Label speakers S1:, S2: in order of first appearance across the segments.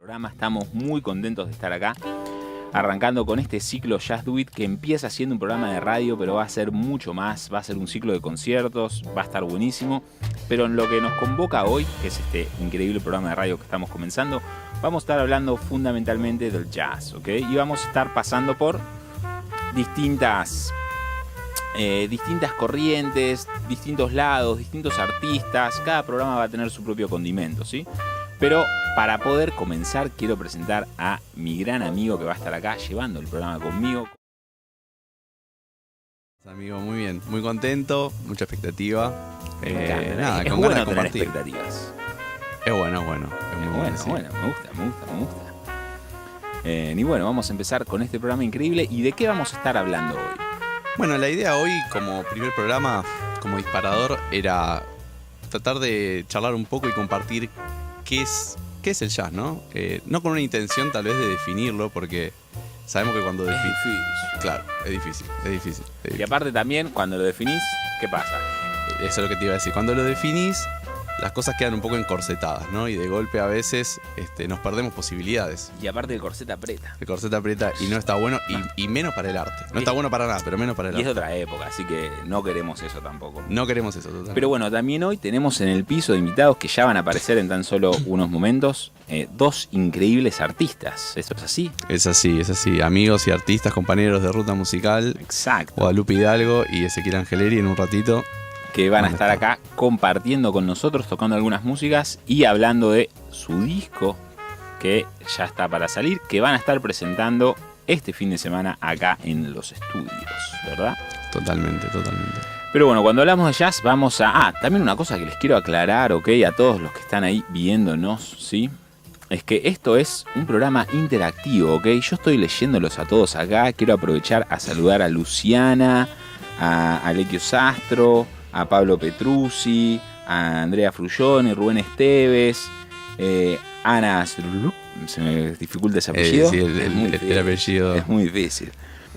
S1: programa. Estamos muy contentos de estar acá, arrancando con este ciclo Jazz Do It que empieza siendo un programa de radio, pero va a ser mucho más. Va a ser un ciclo de conciertos, va a estar buenísimo. Pero en lo que nos convoca hoy, que es este increíble programa de radio que estamos comenzando, vamos a estar hablando fundamentalmente del jazz, ¿ok? Y vamos a estar pasando por distintas eh, distintas corrientes, distintos lados, distintos artistas. Cada programa va a tener su propio condimento, ¿sí? Pero para poder comenzar, quiero presentar a mi gran amigo que va a estar acá llevando el programa conmigo.
S2: Amigo, muy bien, muy contento, mucha expectativa. Eh, nada,
S1: es
S2: con
S1: bueno
S2: ganas de
S1: tener
S2: compartir.
S1: expectativas.
S2: Es bueno, es bueno. Es muy
S1: Es
S2: bueno,
S1: bueno,
S2: sí.
S1: bueno, me gusta, me gusta, me gusta. Eh, y bueno, vamos a empezar con este programa increíble. ¿Y de qué vamos a estar hablando hoy?
S2: Bueno, la idea hoy, como primer programa, como disparador, era tratar de charlar un poco y compartir qué es, qué es el jazz, ¿no? Eh, no con una intención tal vez de definirlo, porque sabemos que cuando
S1: difícil.
S2: Claro, es difícil, es difícil. es
S1: Y
S2: difícil.
S1: aparte también, cuando lo definís, ¿qué pasa?
S2: Eso es lo que te iba a decir. Cuando lo definís, las cosas quedan un poco encorsetadas, ¿no? Y de golpe a veces este, nos perdemos posibilidades.
S1: Y aparte el corset aprieta.
S2: El corset aprieta y no está bueno, y, y menos para el arte. No está bueno para nada, pero menos para el
S1: Y es
S2: arte.
S1: otra época, así que no queremos eso tampoco.
S2: No queremos eso, totalmente.
S1: Pero bueno, también hoy tenemos en el piso de invitados que ya van a aparecer en tan solo unos momentos eh, dos increíbles artistas. ¿Eso es así?
S2: Es así, es así. Amigos y artistas, compañeros de ruta musical,
S1: Exacto.
S2: Guadalupe Hidalgo y Ezequiel Angeleri en un ratito.
S1: Que van a
S2: ¿Dónde
S1: estar acá compartiendo con nosotros, tocando algunas músicas y hablando de su disco que ya está para salir, que van a estar presentando este fin de semana acá en los estudios, ¿verdad?
S2: Totalmente, totalmente.
S1: Pero bueno, cuando hablamos de jazz, vamos a. Ah, también una cosa que les quiero aclarar, ¿ok? A todos los que están ahí viéndonos, ¿sí? Es que esto es un programa interactivo, ¿ok? Yo estoy leyéndolos a todos acá. Quiero aprovechar a saludar a Luciana, a Alequio Sastro, a Pablo Petruzzi, a Andrea Frullone, Rubén Esteves, eh, Ana se me dificulta ese
S2: Eh,
S1: apellido.
S2: sí, el,
S1: Es
S2: el-
S1: muy
S2: el
S1: difícil.
S2: apellido
S1: Es muy difícil.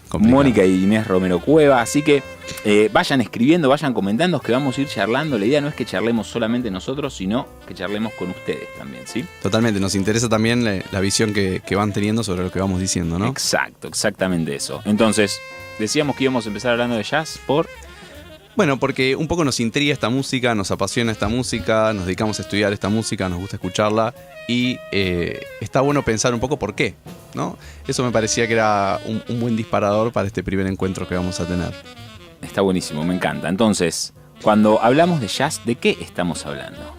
S2: complicado.
S1: Mónica y Inés Romero Cueva. Así que eh, vayan escribiendo, vayan comentando, que vamos a ir charlando. La idea no es que charlemos solamente nosotros, sino que charlemos con ustedes también, ¿sí?
S2: Totalmente, nos interesa también la, la visión que, que van teniendo sobre lo que vamos diciendo, ¿no?
S1: Exacto, exactamente eso. Entonces, decíamos que íbamos a empezar hablando de jazz por.
S2: Bueno, porque un poco nos intriga esta música, nos apasiona esta música, nos dedicamos a estudiar esta música, nos gusta escucharla y eh, está bueno pensar un poco por qué, ¿no? Eso me parecía que era un, un buen disparador para este primer encuentro que vamos a tener.
S1: Está buenísimo, me encanta. Entonces, cuando hablamos de jazz, ¿de qué estamos hablando?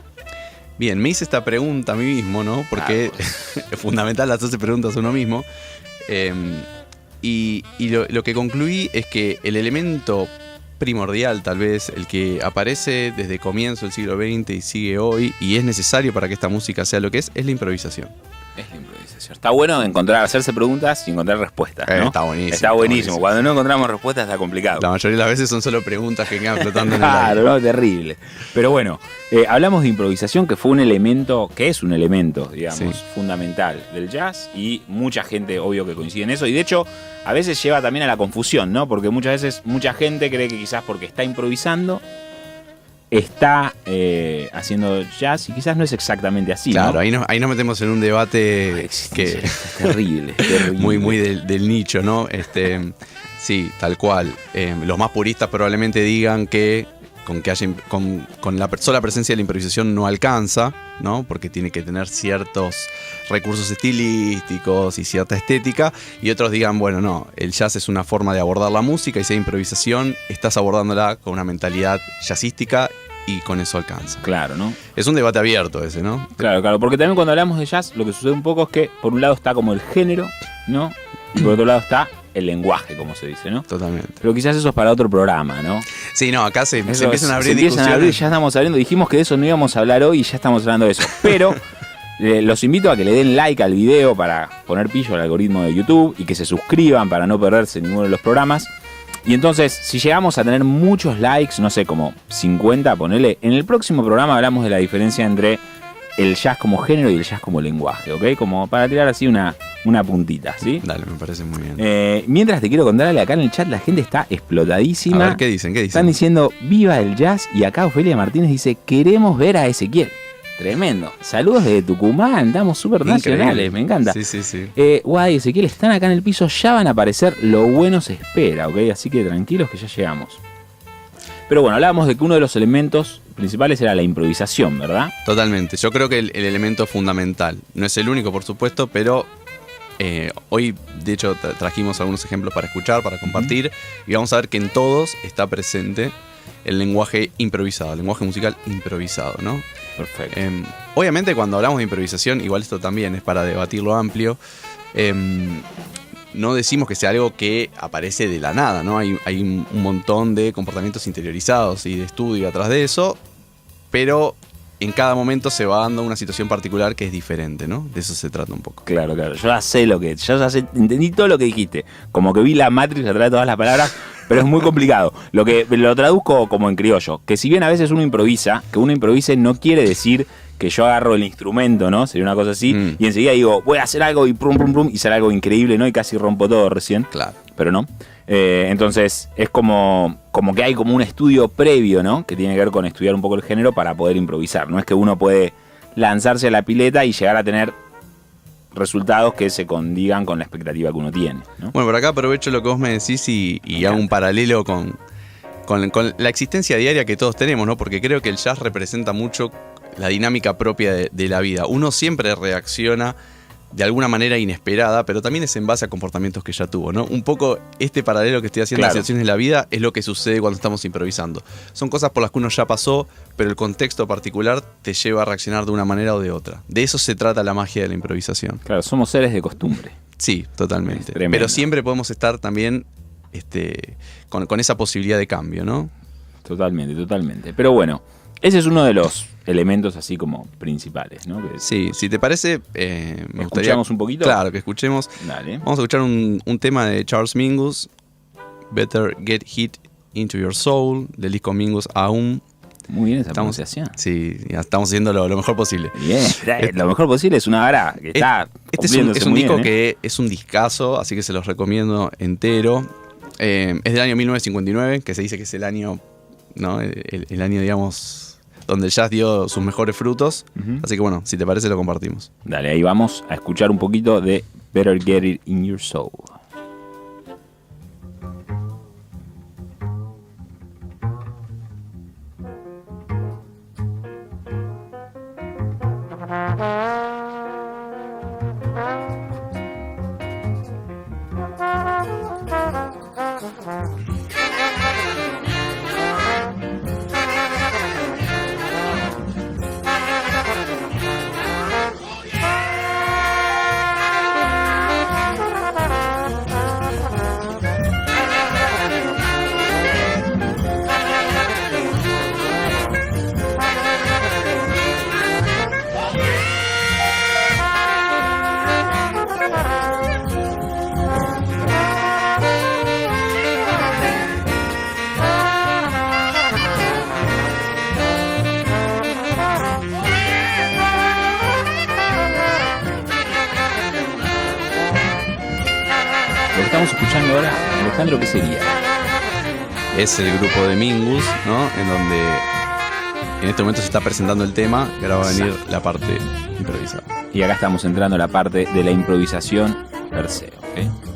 S2: Bien, me hice esta pregunta a mí mismo, ¿no? Porque es fundamental hacerse preguntas a uno mismo. Eh, y y lo, lo que concluí es que el elemento primordial, tal vez, el que aparece desde comienzo del siglo XX y sigue hoy, y es necesario para que esta música sea lo que es, es la improvisación.
S1: Es la improvisación. Está bueno encontrar, hacerse preguntas y encontrar respuestas.
S2: Eh,
S1: ¿no?
S2: está buenísimo,
S1: Está buenísimo.
S2: buenísimo.
S1: Cuando no encontramos respuestas está complicado.
S2: La mayoría de las veces son solo preguntas que quedan flotando en el
S1: Claro,
S2: aire.
S1: no, terrible. Pero bueno, eh, hablamos de improvisación, que fue un elemento, que es un elemento, digamos,
S2: Sí.
S1: fundamental del jazz, y mucha gente, obvio, que coincide en eso, y de hecho, a veces lleva también a la confusión, ¿no? Porque muchas veces, mucha gente cree que quizás porque está improvisando, está eh, haciendo jazz, y quizás no es exactamente así,
S2: Claro,
S1: ¿no?
S2: ahí nos, ahí nos metemos en un debate que
S1: Es terrible, terrible.
S2: muy, muy del, del nicho, ¿no? Este, sí, tal cual. Eh, los más puristas probablemente digan que con que haya, con, con la sola presencia de la improvisación no alcanza, ¿no? Porque tiene que tener ciertos recursos estilísticos y cierta estética. Y otros digan, bueno, no, el jazz es una forma de abordar la música y si hay improvisación, estás abordándola con una mentalidad jazzística y con eso alcanza.
S1: Claro, ¿no?
S2: Es un debate abierto ese, ¿no?
S1: Claro, claro, porque también cuando hablamos de jazz, lo que sucede un poco es que por un lado está como el género, ¿no? Y por otro lado está el lenguaje, como se dice, ¿no?
S2: Totalmente.
S1: Pero quizás eso es para otro programa, ¿no?
S2: Sí, no, acá se, empiezan a abrir
S1: se empiezan a abrir, ya estamos hablando, dijimos que de eso no íbamos a hablar hoy y ya estamos hablando de eso. Pero eh, los invito a que le den like al video para poner pillo al algoritmo de YouTube y que se suscriban para no perderse ninguno de los programas. Y entonces, si llegamos a tener muchos likes, no sé, como 50, ponele, en el próximo programa hablamos de la diferencia entre el jazz como género y el jazz como lenguaje, ¿ok? Como para tirar así una, una puntita, ¿sí?
S2: Dale, me parece muy bien.
S1: Eh, mientras te quiero contarle, acá en el chat la gente está explotadísima.
S2: a ver, ¿qué dicen? ¿Qué
S1: Están
S2: dicen?
S1: diciendo viva el jazz y acá Ofelia Martínez dice queremos ver a Ezequiel. Tremendo. Saludos de Tucumán, estamos súper nacionales, me encanta.
S2: Sí, sí, sí.
S1: Eh, Guay, Ezequiel, están acá en el piso, ya van a aparecer, lo bueno se espera, ¿ok? Así que tranquilos que ya llegamos. Pero bueno, hablábamos de que uno de los elementos principales era la improvisación, ¿verdad?
S2: Totalmente. Yo creo que el, el elemento fundamental, no es el único, por supuesto, pero eh, hoy, de hecho, tra- trajimos algunos ejemplos para escuchar, para compartir, y vamos a ver que en todos está presente el lenguaje improvisado, el lenguaje musical improvisado, ¿no?
S1: Perfecto.
S2: Em, obviamente cuando hablamos de improvisación, igual esto también es para debatirlo amplio, em, no decimos que sea algo que aparece de la nada, ¿no? Hay, hay un un montón de comportamientos interiorizados y de estudio atrás de eso, pero en cada momento se va dando una situación particular que es diferente, ¿no? De eso se trata un poco.
S1: Claro, claro. Yo ya sé lo que. Yo ya sé, entendí todo lo que dijiste. Como que vi la Matrix atrás de todas las palabras, pero es muy complicado. Lo que lo traduzco como en criollo. Que si bien a veces uno improvisa, que uno improvise no quiere decir que yo agarro el instrumento, ¿no? Sería una cosa así.
S2: Mm.
S1: Y enseguida digo, voy a hacer algo y prum, prum, prum, y sale algo increíble, ¿no? Y casi rompo todo recién.
S2: Claro.
S1: Pero no. Eh, entonces es como, como que hay como un estudio previo, ¿no? Que tiene que ver con estudiar un poco el género para poder improvisar. No es que uno puede lanzarse a la pileta y llegar a tener resultados que se condigan con la expectativa que uno tiene. ¿no?
S2: Bueno, por acá aprovecho lo que vos me decís y, y hago un paralelo con, con, con la existencia diaria que todos tenemos, ¿no? Porque creo que el jazz representa mucho la dinámica propia de, de la vida. Uno siempre reacciona de alguna manera inesperada, pero también es en base a comportamientos que ya tuvo, ¿no? Un poco este paralelo que estoy haciendo
S1: Claro.
S2: las situaciones de la vida es lo que sucede cuando estamos improvisando. Son cosas por las que uno ya pasó, pero el contexto particular te lleva a reaccionar de una manera o de otra. De eso se trata la magia de la improvisación.
S1: Claro, somos seres de costumbre.
S2: Sí, totalmente. Pero siempre podemos estar también este, con, con esa posibilidad de cambio, ¿no?
S1: Totalmente, totalmente. Pero bueno, ese es uno de los elementos así como principales, ¿no? Que-
S2: Sí, si te parece, eh, me gustaría...
S1: ¿Escuchamos un poquito?
S2: Claro, que escuchemos.
S1: Dale.
S2: Vamos a escuchar un, un tema de Charles Mingus, Better Get Hit Into Your Soul, del disco Mingus Aún.
S1: Muy bien esa
S2: Estamos,
S1: pronunciación.
S2: sí, ya estamos haciendo lo, lo mejor posible.
S1: Bien, lo mejor posible es una vara que está.
S2: Este es un, es disco
S1: bien, ¿eh?
S2: que es un discazo, así que se los recomiendo entero. Eh, es del año 1959, que se dice que es el año, ¿no? El, el año, digamos, donde el jazz dio sus mejores frutos. Así que bueno, si te parece lo compartimos.
S1: Dale, ahí vamos a escuchar un poquito de Better Get It In Your Soul.
S2: Es el grupo de Mingus, ¿no? En donde en este momento se está presentando el tema y ahora va a venir la parte improvisada.
S1: Y acá estamos entrando a la parte de la improvisación per se, ¿ok?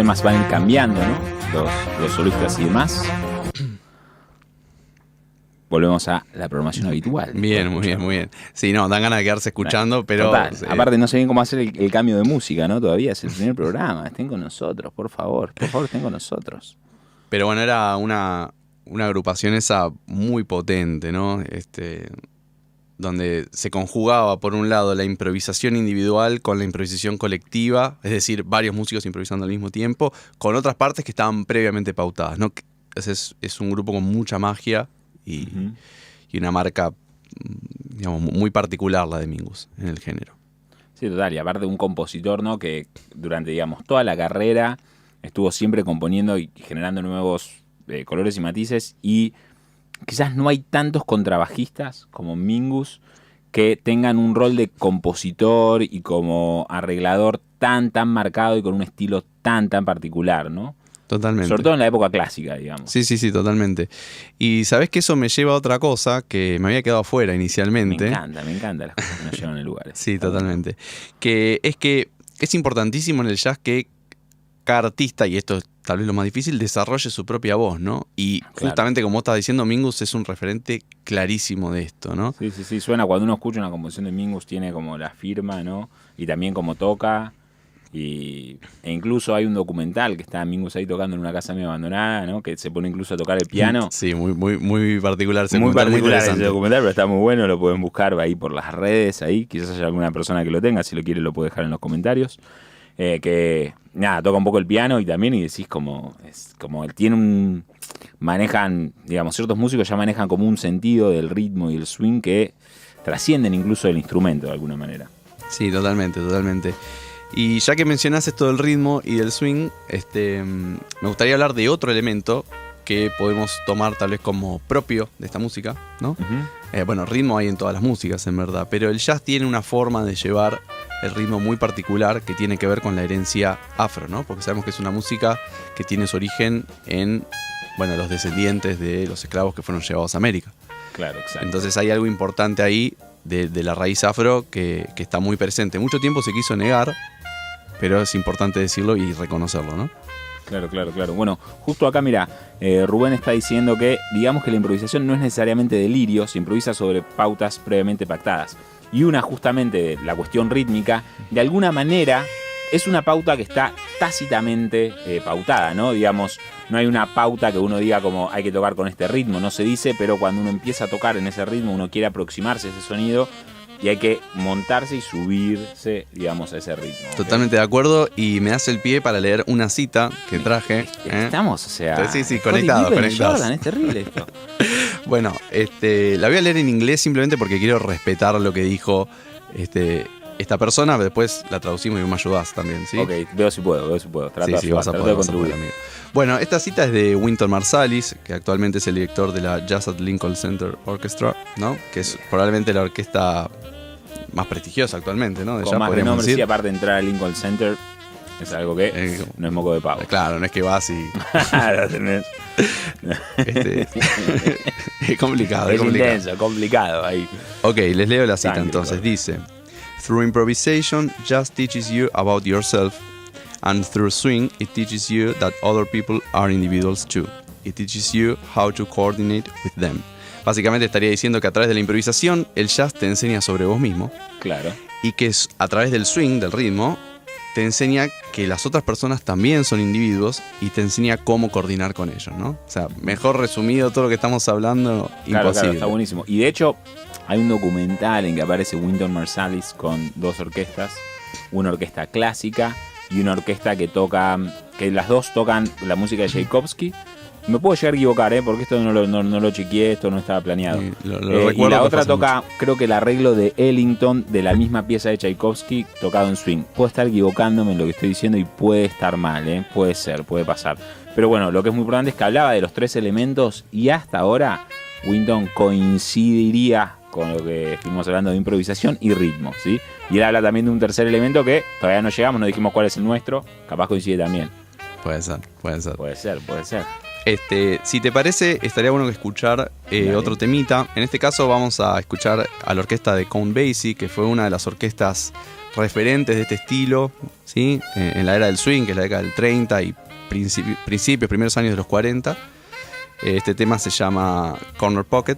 S1: Temas van cambiando, ¿no? Los, los solistas y demás. volvemos a la programación habitual.
S2: Bien, muy bien, muy bien. Sí, no, dan ganas de quedarse escuchando, pero.
S1: Total. Aparte, no sé bien cómo hacer el, el cambio de música, ¿no? Todavía es el primer programa. Estén con nosotros, por favor. Por favor, estén con nosotros.
S2: Pero bueno, era una, una agrupación esa muy potente, ¿no? Este, donde se conjugaba, por un lado, la improvisación individual con la improvisación colectiva, es decir, varios músicos improvisando al mismo tiempo, con otras partes que estaban previamente pautadas, ¿no? Es, es un grupo con mucha magia y, una marca, digamos, muy particular la de Mingus en el género.
S1: Sí, total. Y aparte un compositor, ¿no? Que durante, digamos, toda la carrera estuvo siempre componiendo y generando nuevos eh, colores y matices. Y quizás no hay tantos contrabajistas como Mingus que tengan un rol de compositor y como arreglador tan, tan marcado y con un estilo tan, tan particular, ¿no?
S2: Totalmente.
S1: Sobre todo en la época clásica, digamos.
S2: Sí, sí, sí, totalmente. Y sabes que eso me lleva a otra cosa que me había quedado afuera
S1: me
S2: inicialmente.
S1: encanta, me encanta las cosas que nos llevan a lugares.
S2: Sí, totalmente. Que es que es importantísimo en el jazz que cada artista, y esto es tal vez lo más difícil, desarrolle su propia voz, ¿no? Y
S1: Claro.
S2: justamente como estás diciendo, Mingus es un referente clarísimo de esto, ¿no?
S1: Sí, sí, sí, suena cuando uno escucha una composición de Mingus, tiene como la firma, ¿no? Y también como toca. Y, e incluso hay un documental que está Mingus ahí tocando en una casa medio abandonada, ¿no? Que se pone incluso a tocar el piano.
S2: Sí, muy, muy, muy particular. ese
S1: muy
S2: documental,
S1: particular ese
S2: interesante.
S1: documental, pero está muy bueno, lo pueden buscar ahí por las redes, ahí. Quizás haya alguna persona que lo tenga, si lo quiere lo puede dejar en los comentarios. Eh, que, nada, toca un poco el piano y también, y decís como, es como tiene un, manejan, digamos, ciertos músicos ya manejan como un sentido del ritmo y el swing que trascienden incluso el instrumento de alguna manera.
S2: Sí, totalmente, totalmente. Y ya que mencionas esto del ritmo y del swing, este, me gustaría hablar de otro elemento que podemos tomar tal vez como propio de esta música, ¿no? Eh, bueno, ritmo hay en todas las músicas, en verdad, pero el jazz tiene una forma de llevar el ritmo muy particular que tiene que ver con la herencia afro, ¿no? Porque sabemos que es una música que tiene su origen en, bueno, los descendientes de los esclavos que fueron llevados a América.
S1: Claro, exacto.
S2: Entonces hay algo importante ahí de, de la raíz afro que, que está muy presente. Mucho tiempo se quiso negar, pero es importante decirlo y reconocerlo, ¿no?
S1: Claro, claro, claro. Bueno, justo acá, mira, eh, Rubén está diciendo que, digamos que la improvisación no es necesariamente delirio, se improvisa sobre pautas previamente pactadas. Y una, justamente, la cuestión rítmica, de alguna manera es una pauta que está tácitamente eh, pautada, ¿no? Digamos, no hay una pauta que uno diga como hay que tocar con este ritmo, no se dice, pero cuando uno empieza a tocar en ese ritmo, uno quiere aproximarse a ese sonido y hay que montarse y subirse, digamos, a ese ritmo.
S2: Totalmente de acuerdo y me hace el pie para leer una cita que traje. ¿eh?
S1: Estamos, o sea.
S2: Sí, sí,
S1: Scottie
S2: conectados, conectados.
S1: Jordan, es terrible esto.
S2: Bueno, este, la voy a leer en inglés simplemente porque quiero respetar lo que dijo este, esta persona. Después la traducimos y me ayudás también, ¿sí?
S1: Ok, veo si puedo, veo si puedo. Trato
S2: Sí,
S1: de
S2: sí,
S1: ayudar,
S2: vas a poder,
S1: de
S2: vas a poder,
S1: contribuir.
S2: amigo. Bueno, esta cita es de Winton Marsalis, que actualmente es el director de la Jazz at Lincoln Center Orchestra, ¿no? Que es probablemente la orquesta más prestigiosa actualmente, ¿no? De
S1: Con más sí, aparte de entrar al Lincoln Center, es algo que
S2: Eh,
S1: no es moco de pavo.
S2: Claro, no es que vas y. Este, es complicado, es,
S1: es
S2: complicado.
S1: intenso, complicado ahí.
S2: Ok, les leo la cita
S1: Sangre,
S2: entonces. Dice: Through improvisation, jazz teaches you about yourself, and through swing, it teaches you that other people are individuals too. It teaches you how to coordinate with them. Básicamente estaría diciendo que a través de la improvisación, el jazz te enseña sobre vos mismo
S1: Claro.
S2: y que a través del swing, del ritmo, te enseña que las otras personas también son individuos y te enseña cómo coordinar con ellos, ¿no? O sea, mejor resumido todo lo que estamos hablando,
S1: Claro, claro,
S2: imposible.
S1: está buenísimo. Y de hecho, hay un documental en que aparece Winton Marsalis con dos orquestas, una orquesta clásica y una orquesta que toca, que las dos tocan la música de Tchaikovsky. Me puedo llegar a equivocar, ¿eh? porque esto no lo, no, no lo chequeé, esto no estaba planeado.
S2: Sí, lo- lo
S1: Eh, y la otra toca, creo que el arreglo de Ellington de la misma pieza de Tchaikovsky tocado en swing. Puedo estar equivocándome en lo que estoy diciendo y puede estar mal, ¿eh? puede ser, puede pasar. Pero bueno, lo que es muy importante es que hablaba de los tres elementos y hasta ahora Winton coincidiría con lo que estuvimos hablando de improvisación y ritmo, ¿sí? Y él habla también de un tercer elemento que todavía no llegamos, no dijimos cuál es el nuestro, capaz coincide también.
S2: Puede ser, puede ser.
S1: Puede ser, puede ser.
S2: Este, si te parece, estaría bueno que escuchar eh, otro temita. En este caso vamos a escuchar a la orquesta de Count Basie, que fue una de las orquestas referentes de este estilo, ¿sí? Eh, en la era del swing, que es la década del 30 y principi- principios, primeros años de los 40. Este tema se llama Corner Pocket,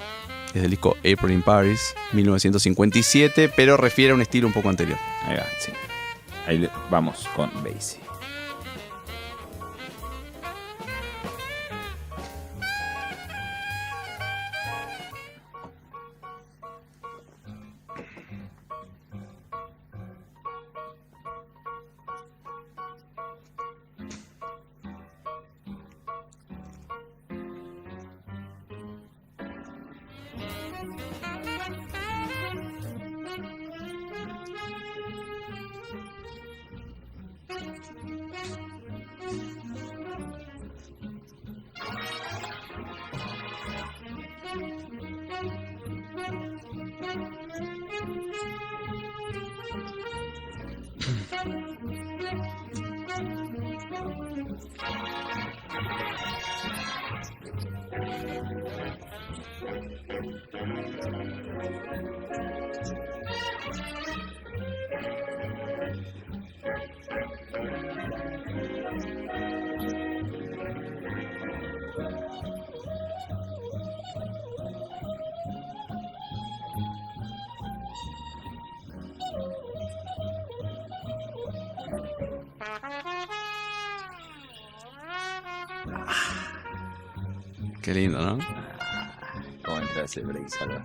S2: es del disco April in Paris, 1957, pero refiere a un estilo un poco anterior.
S1: Ahí va, sí. Ahí vamos con Basie. ¿Cómo entra ese break, Salva?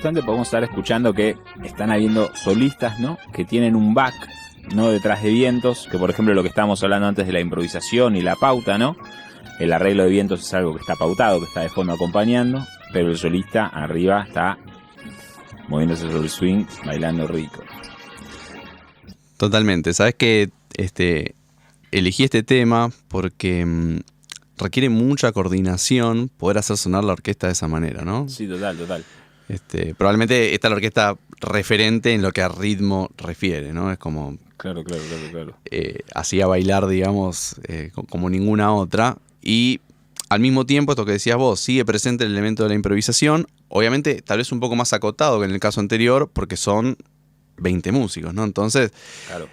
S1: Justamente podemos estar escuchando que están habiendo solistas, ¿no? Que tienen un back, ¿no? Detrás de vientos, que por ejemplo lo que estábamos hablando antes de la improvisación y la pauta, ¿no? El arreglo de vientos es algo que está pautado, que está de fondo acompañando, pero el solista arriba está moviéndose sobre el swing, bailando rico.
S2: Totalmente. Sabes que este, elegí este tema porque mm, requiere mucha coordinación poder hacer sonar la orquesta de esa manera, ¿no?
S1: Sí, total, total.
S2: Este, probablemente esta es la orquesta referente en lo que a ritmo refiere, ¿no? Es como
S1: Claro, claro, claro, claro.
S2: eh, hacía bailar, digamos, eh, co- como ninguna otra. Y al mismo tiempo, esto que decías vos, sigue presente el elemento de la improvisación. Obviamente, tal vez un poco más acotado que en el caso anterior, porque son 20 músicos, ¿no? Entonces,
S1: Claro.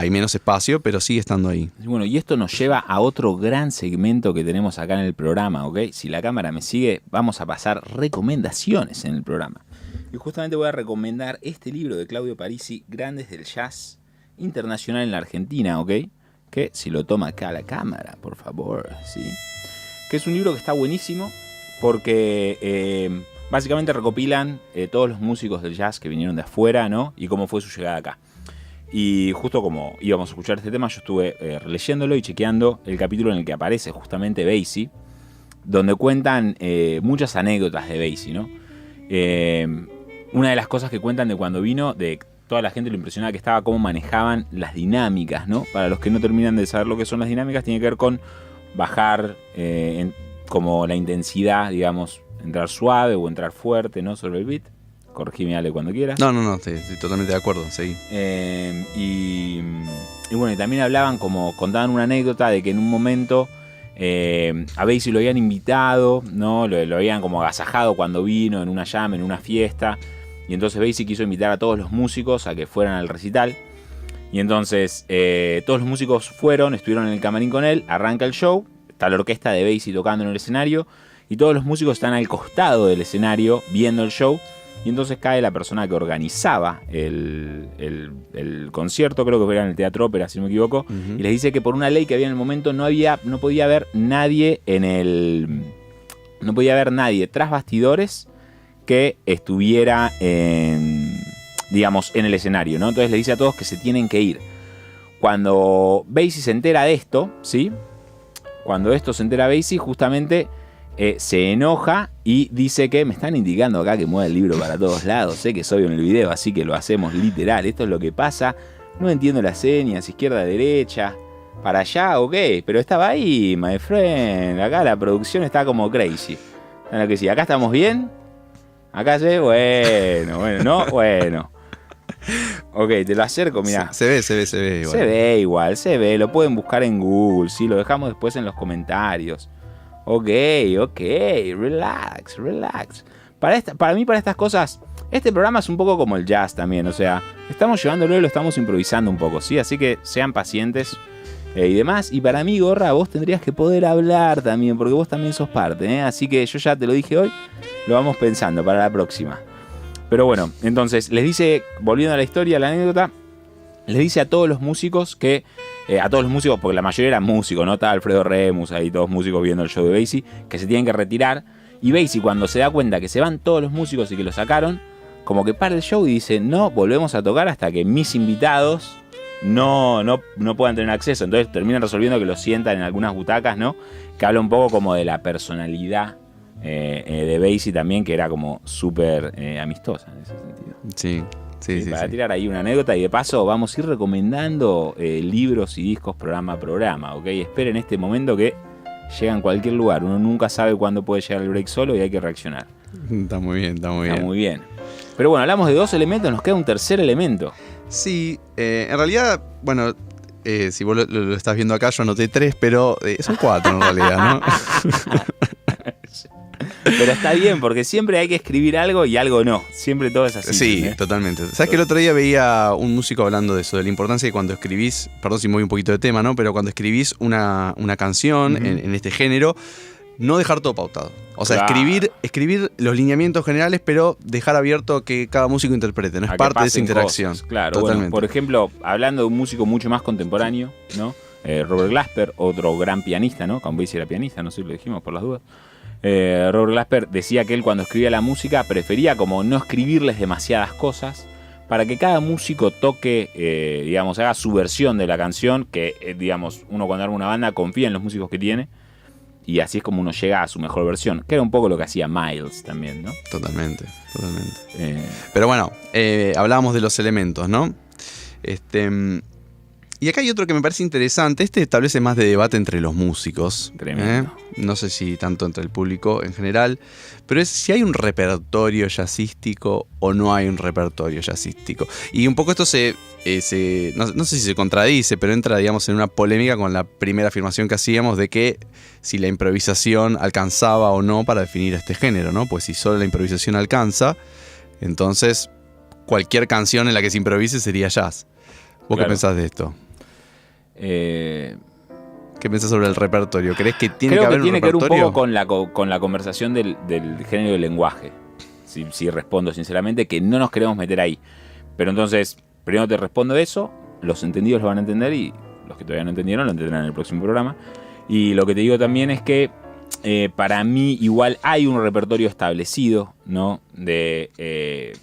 S2: Hay menos espacio, pero sigue estando ahí.
S1: Bueno, y esto nos lleva a otro gran segmento que tenemos acá en el programa, ¿ok? Si la cámara me sigue, vamos a pasar recomendaciones en el programa. Y justamente voy a recomendar este libro de Claudio Parisi, Grandes del Jazz Internacional en la Argentina, ¿ok? Que si lo toma acá la cámara, por favor, ¿sí? Que es un libro que está buenísimo porque eh, básicamente recopilan eh, todos los músicos del jazz que vinieron de afuera, ¿no? Y cómo fue su llegada acá. Y justo como íbamos a escuchar este tema, yo estuve eh, releyéndolo y chequeando el capítulo en el que aparece justamente Basie, donde cuentan eh, muchas anécdotas de Basie, ¿no? Eh, una de las cosas que cuentan de cuando vino, de toda la gente lo impresionaba que estaba, cómo manejaban las dinámicas, ¿no? Para los que no terminan de saber lo que son las dinámicas, tiene que ver con bajar como la intensidad, digamos, entrar suave o entrar fuerte, ¿no? Sobre el beat. Corregime, Ale, cuando quieras.
S2: No, no, no, estoy, estoy totalmente de acuerdo, seguí.
S1: Eh, y, y bueno, y también hablaban como, contaban una anécdota de que en un momento eh, a Basie lo habían invitado, ¿no? Lo, lo habían como agasajado cuando vino en una llama, en una fiesta. Y entonces Basie quiso invitar a todos los músicos a que fueran al recital. Y entonces eh, todos los músicos fueron, estuvieron en el camarín con él, arranca el show, está la orquesta de Basie tocando en el escenario y todos los músicos están al costado del escenario viendo el show. Y entonces cae la persona que organizaba el, el- el concierto, creo que era en el Teatro Ópera, si no me equivoco, y les dice que por una ley que había en el momento no había, no podía haber nadie en el, no podía haber nadie tras bastidores que estuviera en, digamos, en el escenario, ¿no? Entonces le dice a todos que se tienen que ir. Cuando Basie se entera de esto, ¿sí? Cuando esto se entera Basie, justamente eh, se enoja y dice que me están indicando acá que mueva el libro para todos lados. Sé que soy en el video, así que lo hacemos literal. Esto es lo que pasa. No entiendo las señas, izquierda, derecha. para allá, ok, pero estaba ahí, my friend. Acá la producción está como crazy. que sí, acá estamos bien. Acá se bueno, bueno, no, bueno. Ok, te lo acerco, mira.
S2: Se, ve, se ve, se ve
S1: igual. Se ve igual, se ve. Lo pueden buscar en Google, sí, lo dejamos después en los comentarios. Ok, ok, relax, relax. Para, esta, para mí, para estas cosas, este programa es un poco como el jazz también. O sea, estamos llevándolo y lo estamos improvisando un poco, ¿sí? Así que sean pacientes eh, y demás. Y para mí, Gorra, vos tendrías que poder hablar también, porque vos también sos parte, ¿eh? Así que yo ya te lo dije hoy, lo vamos pensando para la próxima. Pero bueno, entonces les dice, volviendo a la historia, a la anécdota, les dice a todos los músicos que, eh, a todos los músicos, porque la mayoría eran músicos, ¿no? Está Alfredo Remus, ahí todos músicos viendo el show de Basie, que se tienen que retirar. Y Basie cuando se da cuenta que se van todos los músicos y que lo sacaron, como que para el show y dice, no, volvemos a tocar hasta que mis invitados no, no, no puedan tener acceso. Entonces terminan resolviendo que lo sientan en algunas butacas, ¿no? Que habla un poco como de la personalidad eh, eh, de Basie también, que era como súper amistosa en ese sentido.
S2: Sí. Sí, sí,
S1: para tirar ahí una anécdota y de paso vamos a ir recomendando libros y discos programa a programa, ¿ok? Esperen este momento que llega en cualquier lugar. Uno nunca sabe cuándo puede llegar el break solo y hay que reaccionar.
S2: Está muy bien, está muy bien.
S1: Está muy bien. Pero bueno, hablamos de dos elementos, nos queda un tercer elemento.
S2: Sí, en realidad, bueno, si vos lo, estás viendo acá, yo anoté tres, pero son cuatro en realidad, ¿no?
S1: Pero está bien, porque siempre hay que escribir algo y algo no. Siempre todo es así.
S2: Sí, totalmente. ¿Sabes que el otro día veía un músico hablando de eso, de la importancia de cuando escribís, perdón si me voy un poquito de tema, ¿no? Pero cuando escribís una, canción en, este género, no dejar todo pautado. O sea, escribir, escribir los lineamientos generales, pero dejar abierto que cada músico interprete, ¿no? Es parte de esa interacción.
S1: claro, Totalmente. por ejemplo, hablando de un músico mucho más contemporáneo, ¿no? Eh, Robert Glasper, otro gran pianista, ¿no? Basie era pianista, no sé si lo dijimos por las dudas. Eh, Robert Glasper decía que él cuando escribía la música prefería como no escribirles demasiadas cosas para que cada músico toque, eh, digamos, haga su versión de la canción, que, eh, digamos, uno cuando arma una banda confía en los músicos que tiene, y así es como uno llega a su mejor versión, que era un poco lo que hacía Miles también, ¿no?
S2: Totalmente, totalmente. Pero bueno, hablábamos de los elementos, ¿no? Este, y acá hay otro que me parece interesante. Este establece más de debate entre los músicos. ¿eh? No sé si tanto entre el público en general. Pero es si hay un repertorio jazzístico o no hay un repertorio jazzístico. Y un poco esto se. Eh, no, sé si se contradice, pero entra, digamos, en una polémica con la primera afirmación que hacíamos de que si la improvisación alcanzaba o no para definir este género, ¿no? Pues si solo la improvisación alcanza, entonces cualquier canción en la que se improvise sería jazz. ¿Vos qué pensás de esto? Eh, ¿Qué piensas sobre el repertorio? ¿Crees que tiene que haber
S1: tiene
S2: que ver
S1: un poco con la, con la conversación del, género del lenguaje. Si, respondo sinceramente, que no nos queremos meter ahí. Pero entonces, primero te respondo eso, los entendidos lo van a entender y los que todavía no entendieron lo entenderán en el próximo programa. Y lo que te digo también es que eh, para mí igual hay un repertorio establecido, ¿no? De, eh,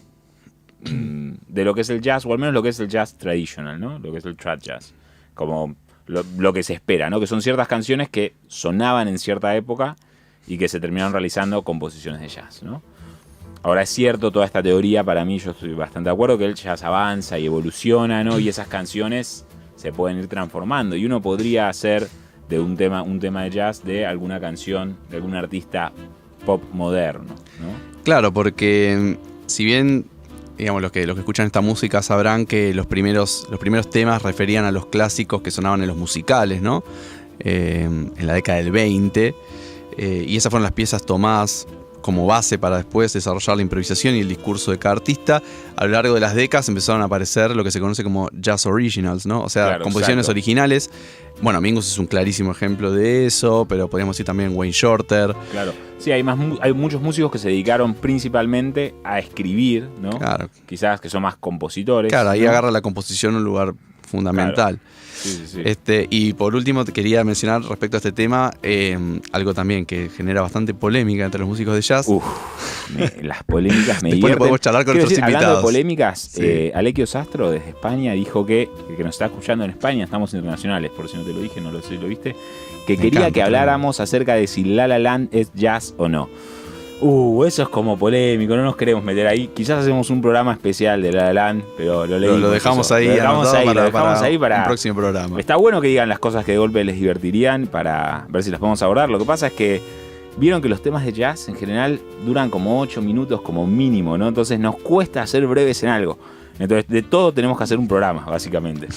S1: mm, de lo que es el jazz, o al menos lo que es el jazz traditional, ¿no? Lo que es el trad jazz como lo, que se espera, ¿no? Que son ciertas canciones que sonaban en cierta época y que se terminaron realizando composiciones de jazz, ¿no? Ahora es cierto, toda esta teoría, para mí yo estoy bastante de acuerdo que el jazz avanza y evoluciona, ¿no? Y esas canciones se pueden ir transformando. Y uno podría hacer de un tema, un tema de jazz de alguna canción, de algún artista pop moderno, ¿no?
S2: Claro, porque si bien digamos, los que, los que escuchan esta música sabrán que los primeros, los primeros temas referían a los clásicos que sonaban en los musicales, ¿no? Eh, en la década del 20. Eh, y esas fueron las piezas tomadas como base para después desarrollar la improvisación y el discurso de cada artista. A lo largo de las décadas empezaron a aparecer lo que se conoce como jazz originals, ¿no? O sea, composiciones originales. Bueno, Mingus es un clarísimo ejemplo de eso, pero podríamos decir también Wayne Shorter.
S1: Claro. Sí, hay, más, hay muchos músicos que se dedicaron principalmente a escribir, ¿no? Claro. Quizás que son más compositores.
S2: Claro, ahí agarra la composición un lugar fundamental. Este, y por último, quería mencionar respecto a este tema eh, algo también que genera bastante polémica entre los músicos de jazz.
S1: Uf, las polémicas me
S2: Después podemos charlar con nuestros invitados.
S1: Hablando de polémicas, eh, Alequio Sastro desde España dijo que, que nos está escuchando en España, estamos internacionales, por si no te lo dije, no lo sé, lo viste, que quería que habláramos acerca de si La La Land es jazz o no. Uh, eso es como polémico, no nos queremos meter ahí. Quizás hacemos un programa especial de La La Land, pero lo leímos.
S2: Lo, lo dejamos
S1: eso.
S2: ahí,
S1: Lo dejamos ahí,
S2: para,
S1: lo dejamos
S2: para
S1: ahí para.
S2: un próximo programa.
S1: Está bueno que digan las cosas que de golpe les divertirían para ver si las podemos abordar. Lo que pasa es que vieron que los temas de jazz en general duran como 8 minutos como mínimo, ¿no? Entonces nos cuesta ser breves en algo. Entonces de todo tenemos que hacer un programa, básicamente.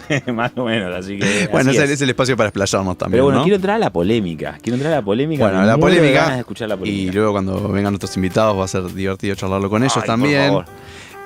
S1: Más o menos, así que.
S2: Bueno,
S1: así
S2: es,
S1: es.
S2: el- es el espacio para explayarnos también.
S1: Pero bueno,
S2: ¿no?
S1: quiero entrar a la polémica. Quiero entrar a la polémica.
S2: Bueno, la polémica,
S1: ganas de escuchar la polémica.
S2: Y luego cuando vengan nuestros invitados va a ser divertido charlarlo con ellos
S1: Ay, por
S2: también.
S1: favor.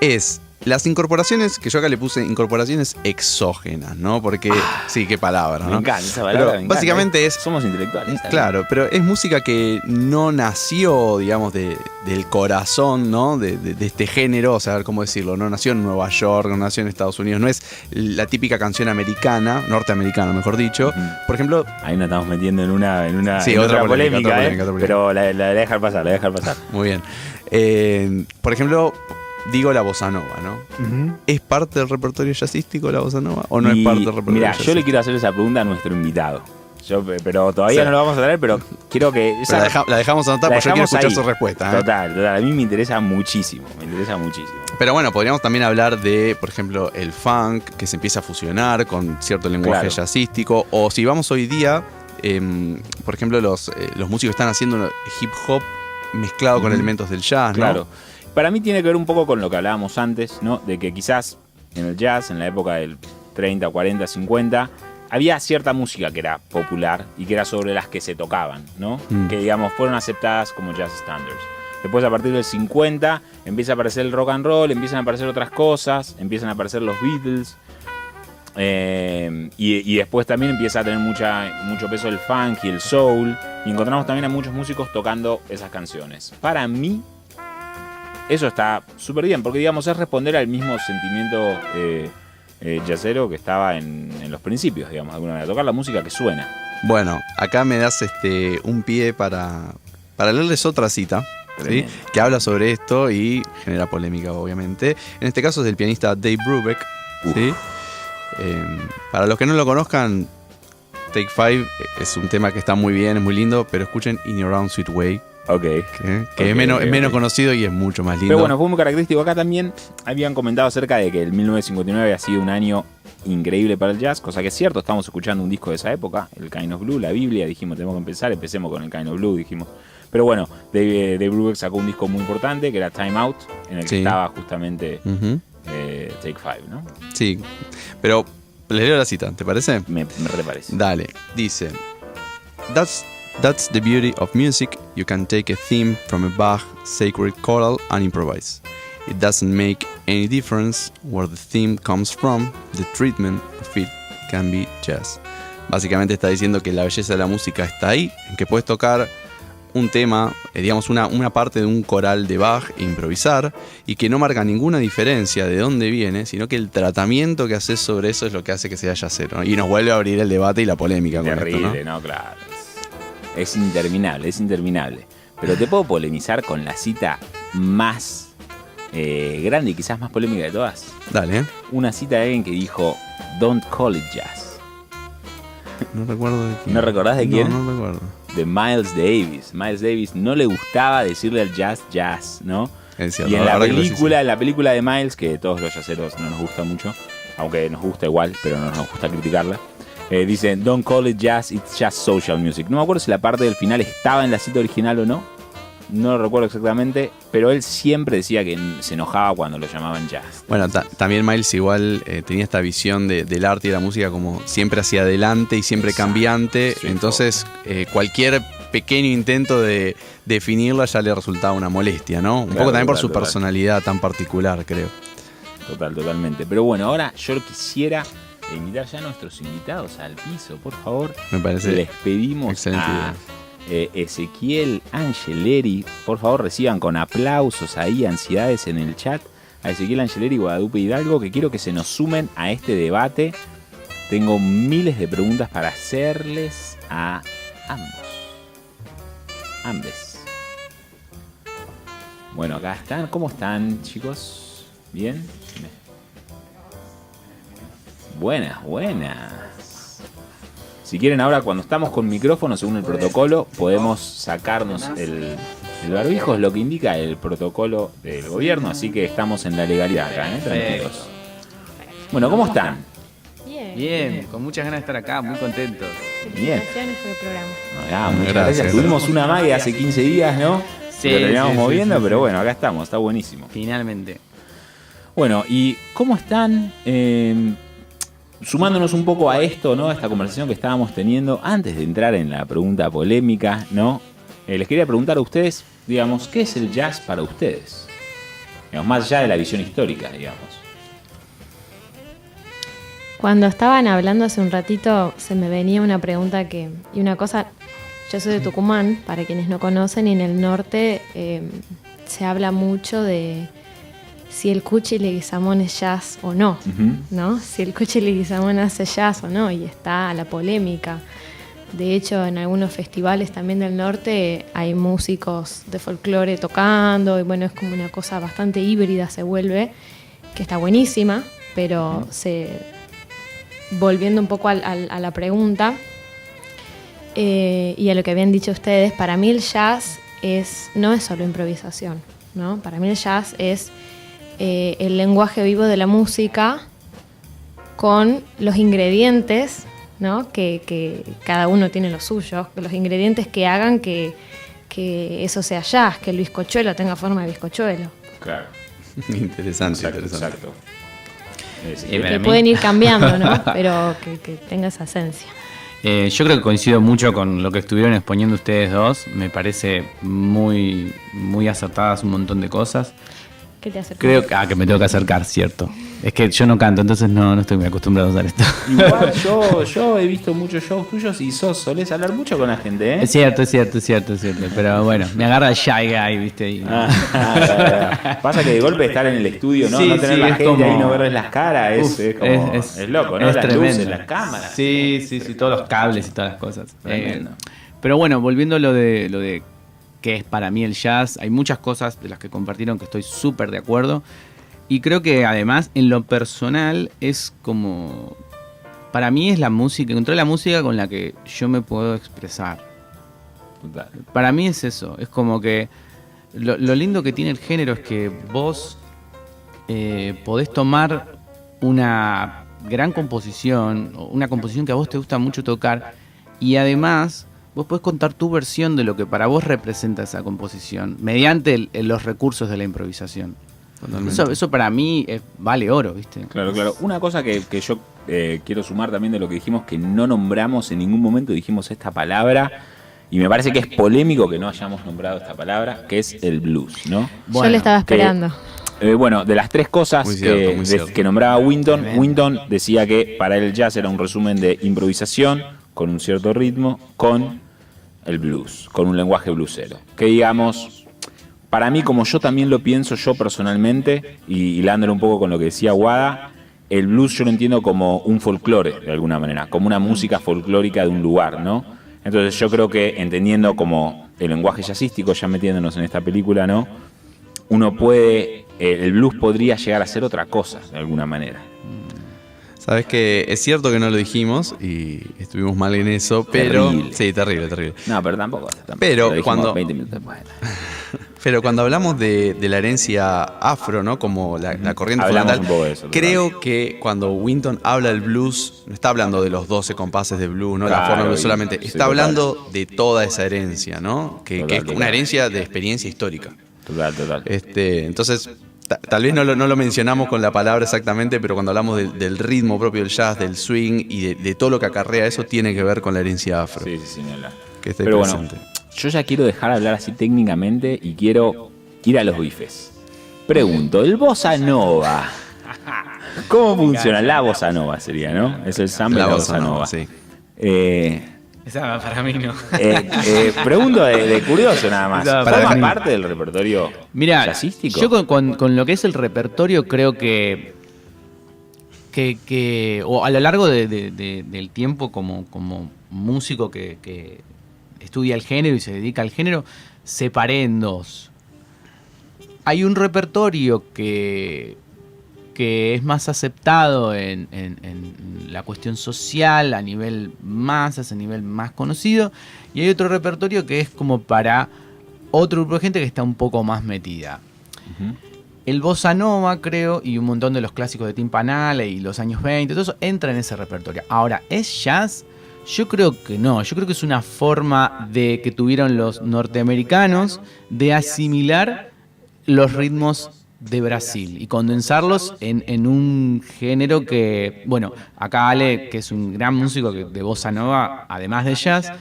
S2: Es las incorporaciones, que yo acá le puse incorporaciones exógenas, ¿no? Porque, sí, qué palabra,
S1: Me
S2: ¿no?
S1: encanta esa palabra.
S2: Pero
S1: me encanta.
S2: básicamente es-
S1: Somos intelectuales.
S2: Claro, pero es música que no nació, digamos, de- del corazón, ¿no? De, de- de este género, o sea, cómo decirlo, no nació en Nueva York, no nació en Estados Unidos, no es la típica canción americana, norteamericana, mejor dicho. Por ejemplo,
S1: Ahí nos estamos metiendo en una, en una,
S2: Sí,
S1: en
S2: otra
S1: otra
S2: polémica,
S1: polémica,
S2: otra
S1: ¿eh?
S2: otra polémica.
S1: pero la, la voy a dejar pasar, la voy a dejar pasar.
S2: muy bien. Eh, por ejemplo, digo la bossa nova, ¿no? ¿Es parte del repertorio jazzístico la bossa nova o no
S1: Y,
S2: es parte del repertorio
S1: Mira, yo le quiero hacer esa pregunta a nuestro invitado. Yo, pero todavía
S2: Sí.
S1: no lo vamos a traer, pero quiero que.
S2: Pero
S1: esa-
S2: la, deja- la dejamos anotar
S1: la
S2: porque yo quiero
S1: dejamos
S2: escuchar
S1: ahí.
S2: su respuesta. ¿eh?
S1: Total, total. A mí me interesa muchísimo. Me interesa muchísimo.
S2: Pero bueno, podríamos también hablar de, por ejemplo, el funk, que se empieza a fusionar con cierto lenguaje
S1: Claro.
S2: jazzístico. O si vamos hoy día, em, por ejemplo, los, eh, los músicos están haciendo hip hop mezclado con elementos del jazz, ¿no?
S1: Para mí tiene que ver un poco con lo que hablábamos antes, ¿no? De que quizás en el jazz, en la época del 30, 40, 50, había cierta música que era popular y que era sobre las que se tocaban, ¿no?
S2: Mm.
S1: Que digamos fueron aceptadas como jazz standards. Después a partir del 50 empieza a aparecer el rock and roll, empiezan a aparecer otras cosas, empiezan a aparecer los Beatles. eh, y, y después también empieza a tener mucha, mucho peso el funk y el soul. Y encontramos también a muchos músicos tocando esas canciones. Para mí, eso está súper bien, porque digamos es responder al mismo sentimiento eh, eh, que estaba en, en los principios, digamos, de alguna manera. Tocar la música que suena.
S2: Bueno, acá me das este un pie para, para leerles otra cita. que habla sobre esto y genera polémica, obviamente. En este caso es del pianista Dave Brubeck. ¿sí? Eh, para los que no lo conozcan, Take Five es un tema que está muy bien, es muy lindo, pero escuchen In Your Own Sweet Way,
S1: Ok.
S2: que, es menos, es menos conocido y es mucho más lindo.
S1: Pero bueno, fue muy característico. Acá también habían comentado acerca de que el 1959 había sido un año increíble para el jazz, cosa que es cierto. Estamos escuchando un disco de esa época, el Kind of Blue, la Biblia. Dijimos, tenemos que empezar, empecemos con el Kind of Blue, dijimos. Pero bueno, Dave, Dave Brubeck sacó un disco muy importante que era Time Out, en el que estaba justamente eh, Take Five, ¿no?
S2: sí, pero les leo la cita, ¿te parece?
S1: Me, me reparece.
S2: Dale, dice. That's, that's the beauty of music. You can take a theme from a Bach sacred choral and improvise. It doesn't make any difference where the theme comes from. The treatment of it can be jazz. Básicamente está diciendo que la belleza de la música está ahí, en que puedes tocar un tema, eh, digamos una, una parte de un coral de Bach e improvisar y que no marca ninguna diferencia de dónde viene, sino que el tratamiento que haces sobre eso es lo que hace que sea jazzero. ¿no? Y nos vuelve a abrir el debate y la polémica con
S1: Terrible,
S2: esto,
S1: ¿no? Claro. Es, interminable, es interminable. Pero te puedo polemizar con la cita más eh, grande y quizás más polémica de todas.
S2: Dale.
S1: Una cita de alguien que dijo, Don't call it jazz.
S2: No recuerdo de quién.
S1: ¿No recordás de quién?
S2: No, no recuerdo.
S1: De Miles Davis. Miles Davis no le gustaba decirle al jazz jazz, ¿no?
S2: Es cierto,
S1: Y en la
S2: decís,
S1: película, en la película de Miles, que todos los yaceros no nos gusta mucho, aunque nos gusta igual, pero no nos gusta criticarla. Eh, dice, don't call it jazz, it's just social music. No me acuerdo si la parte del final estaba en la cita original o no. No lo recuerdo exactamente, pero él siempre decía que se enojaba cuando lo llamaban jazz.
S2: Bueno, ta- también Miles igual eh, tenía esta visión de- del arte y de la música como siempre hacia adelante y siempre
S1: Exacto.
S2: cambiante.
S1: Sí,
S2: Entonces, eh, cualquier pequeño intento de definirla ya le resultaba una molestia, ¿no? Un
S1: Claro,
S2: poco también por su
S1: total.
S2: personalidad tan particular, creo.
S1: Total, totalmente. Pero bueno, ahora yo quisiera invitar ya a nuestros invitados al piso, por favor.
S2: Me parece.
S1: Les pedimos
S2: excelente
S1: a eh, Ezequiel Angeleri, por favor reciban con aplausos ahí, ansiedades en el chat, a Ezequiel Angeleri Guadalupe Hidalgo, que quiero que se nos sumen a este debate. Tengo miles de preguntas para hacerles a ambos. Ambes. Bueno, acá están. ¿Cómo están, chicos? ¿Bien? Buenas, buenas. Si quieren ahora, cuando estamos con micrófono, según el protocolo, podemos sacarnos el, El barbijo es lo que indica el protocolo del gobierno, así que estamos en la legalidad acá, ¿eh? Tranquilos. Bueno, ¿cómo están?
S3: Bien.
S4: Bien, con muchas ganas de estar acá, muy contentos.
S1: Bien.
S3: Felicitaciones por el programa.
S1: Ah, muchas
S2: Gracias.
S1: gracias. Tuvimos una mague hace 15 días, ¿no?
S4: Sí,
S1: Lo terminamos
S4: sí, sí,
S1: moviendo,
S4: sí,
S1: pero bueno, acá estamos, está buenísimo.
S4: Finalmente.
S1: Bueno, ¿y cómo están? Eh, sumándonos un poco a esto, ¿no? A esta conversación que estábamos teniendo, antes de entrar en la pregunta polémica, ¿no? Eh, les quería preguntar a ustedes, digamos, ¿qué es el jazz para ustedes? Más allá de la visión histórica, digamos.
S3: Cuando estaban hablando hace un ratito, se me venía una pregunta que. Y una cosa. Yo soy de Tucumán, para quienes no conocen, y en el norte eh, se habla mucho de si el Cuchi Leguizamón es jazz o no. ¿no? Si el Cuchi Leguizamón hace jazz o no, y está la polémica. De hecho, en algunos festivales también del norte hay músicos de folclore tocando, y bueno, es como una cosa bastante híbrida se vuelve, que está buenísima, pero se, volviendo un poco a la pregunta eh, y a lo que habían dicho ustedes, para mí el jazz es, no es solo improvisación, ¿no? Para mí el jazz es eh, el lenguaje vivo de la música con los ingredientes, ¿no? Que, que cada uno tiene los suyos, los ingredientes que hagan que, que eso sea jazz, que el bizcochuelo tenga forma de bizcochuelo.
S1: Claro.
S2: interesante,
S1: Exacto,
S2: interesante.
S1: exacto. Eh, sí,
S3: Que
S4: mí-
S3: pueden ir cambiando, ¿no? Pero que, que tenga esa esencia.
S4: Eh, yo creo que coincido mucho con lo que estuvieron exponiendo ustedes dos. Me parece muy, muy acertadas un montón de cosas.
S3: ¿Qué te?
S4: Creo que, ah, que me tengo que acercar, cierto. Es que yo no canto, entonces no, no estoy muy acostumbrado a usar esto.
S1: Igual yo, yo he visto muchos shows tuyos y sos, solés hablar mucho con la gente, ¿eh?
S4: Es cierto, es cierto, es cierto, es cierto. Pero bueno, me agarra el shy guy, ¿viste? Y-
S1: Ah, ah, ah, ah. Pasa que de golpe estar en el estudio, ¿no?
S4: Sí,
S1: no tener
S4: sí,
S1: la
S4: es
S1: gente
S4: como-
S1: ahí, no verles las caras, es,
S4: Uf,
S1: es como. Es, loco, ¿no?
S4: es
S1: las
S4: tremendo.
S1: luces, las cámaras.
S4: Sí, sí, sí, todos los cables y todas las cosas.
S1: Tremendo.
S4: Eh, pero bueno, volviendo a lo de lo de qué es para mí el jazz, hay muchas cosas de las que compartieron que estoy súper de acuerdo. Y creo que además, en lo personal, es como. Para mí es la música, encontré la música con la que yo me puedo expresar. Para mí es eso, es como que lo, lo lindo que tiene el género es que vos eh, podés tomar una gran composición, una composición que a vos te gusta mucho tocar, y además vos podés contar tu versión de lo que para vos representa esa composición, mediante el- los recursos de la improvisación. Eso, eso para mí es- vale oro, ¿viste?
S1: Claro, claro. Una cosa que, que yo eh, quiero sumar también de lo que dijimos, que no nombramos en ningún momento, dijimos esta palabra, y me parece que es polémico que no hayamos nombrado esta palabra, que es el blues, ¿no?
S3: Yo le estaba
S1: que-
S3: esperando.
S1: Eh, bueno, de las tres cosas
S2: Muy cierto,
S1: que,
S2: muy
S1: de-
S2: cierto.
S1: que nombraba Winton. Winton decía que para él el jazz era un resumen de improvisación con un cierto ritmo, con el blues, con un lenguaje bluesero. Que digamos, para mí, como yo también lo pienso yo personalmente, y hilándolo un poco con lo que decía Wada, el blues yo lo entiendo como un folclore, de alguna manera, como una música folclórica de un lugar, ¿no? Entonces yo creo que entendiendo como el lenguaje jazzístico, ya metiéndonos en esta película, ¿no? Uno puede, eh, el blues podría llegar a ser otra cosa, de alguna manera.
S2: Sabes que es cierto que no lo dijimos y estuvimos mal en eso, pero.
S1: Terrible.
S2: Sí, terrible, terrible.
S1: No, pero tampoco. tampoco.
S2: Pero
S1: Lo
S2: cuando-
S1: 20 minutos después.
S2: Pero cuando hablamos de, de la herencia afro, ¿no? Como la, la corriente
S1: Hablamos
S2: fundamental,
S1: un poco de eso,
S2: creo que cuando Winton habla del blues, no está hablando de los 12 compases de blues, no la
S1: Claro,
S2: forma de blues solamente, está hablando de toda esa herencia, ¿no? Que,
S1: Total,
S2: que es una herencia de experiencia histórica.
S1: Total, total.
S2: Este, entonces, tal vez no lo, no lo mencionamos con la palabra exactamente, pero cuando hablamos del, del ritmo propio del jazz, del swing y de, de todo lo que acarrea eso, tiene que ver con la herencia afro.
S1: Sí, sí, hablar.
S2: Que esté
S1: Pero bueno,
S2: presente.
S1: yo ya quiero dejar de hablar así técnicamente y quiero ir a los bifes. Pregunto, el bossa nova. ¿Cómo funciona? La bossa nova sería, ¿no? Es el sample de la bossa nova.
S2: sí.
S1: Eh,
S4: Esa para mí no.
S1: eh, eh, pregunto de, de curioso nada más.
S4: No,
S1: ¿Forma
S4: para
S1: parte del repertorio
S4: Mira,
S1: jazzístico?
S4: yo con, con- con lo que es el repertorio creo que, que, que- o a lo largo de- de- de- del tiempo como, como músico que, que estudia el género y se dedica al género, separé en dos. Hay un repertorio que, que es más aceptado en, en- en la cuestión social, a nivel masas, a nivel más conocido, y hay otro repertorio que es como para otro grupo de gente que está un poco más metida. El bossa nova, creo, y un montón de los clásicos de Tim Panale y los años 20, todo eso entra en ese repertorio. Ahora, ¿es jazz? Yo creo que no, yo creo que es una forma de que tuvieron los norteamericanos de asimilar los ritmos de Brasil y condensarlos en, en un género que, bueno, acá Ale, que es un gran músico de bossa nova, además de jazz,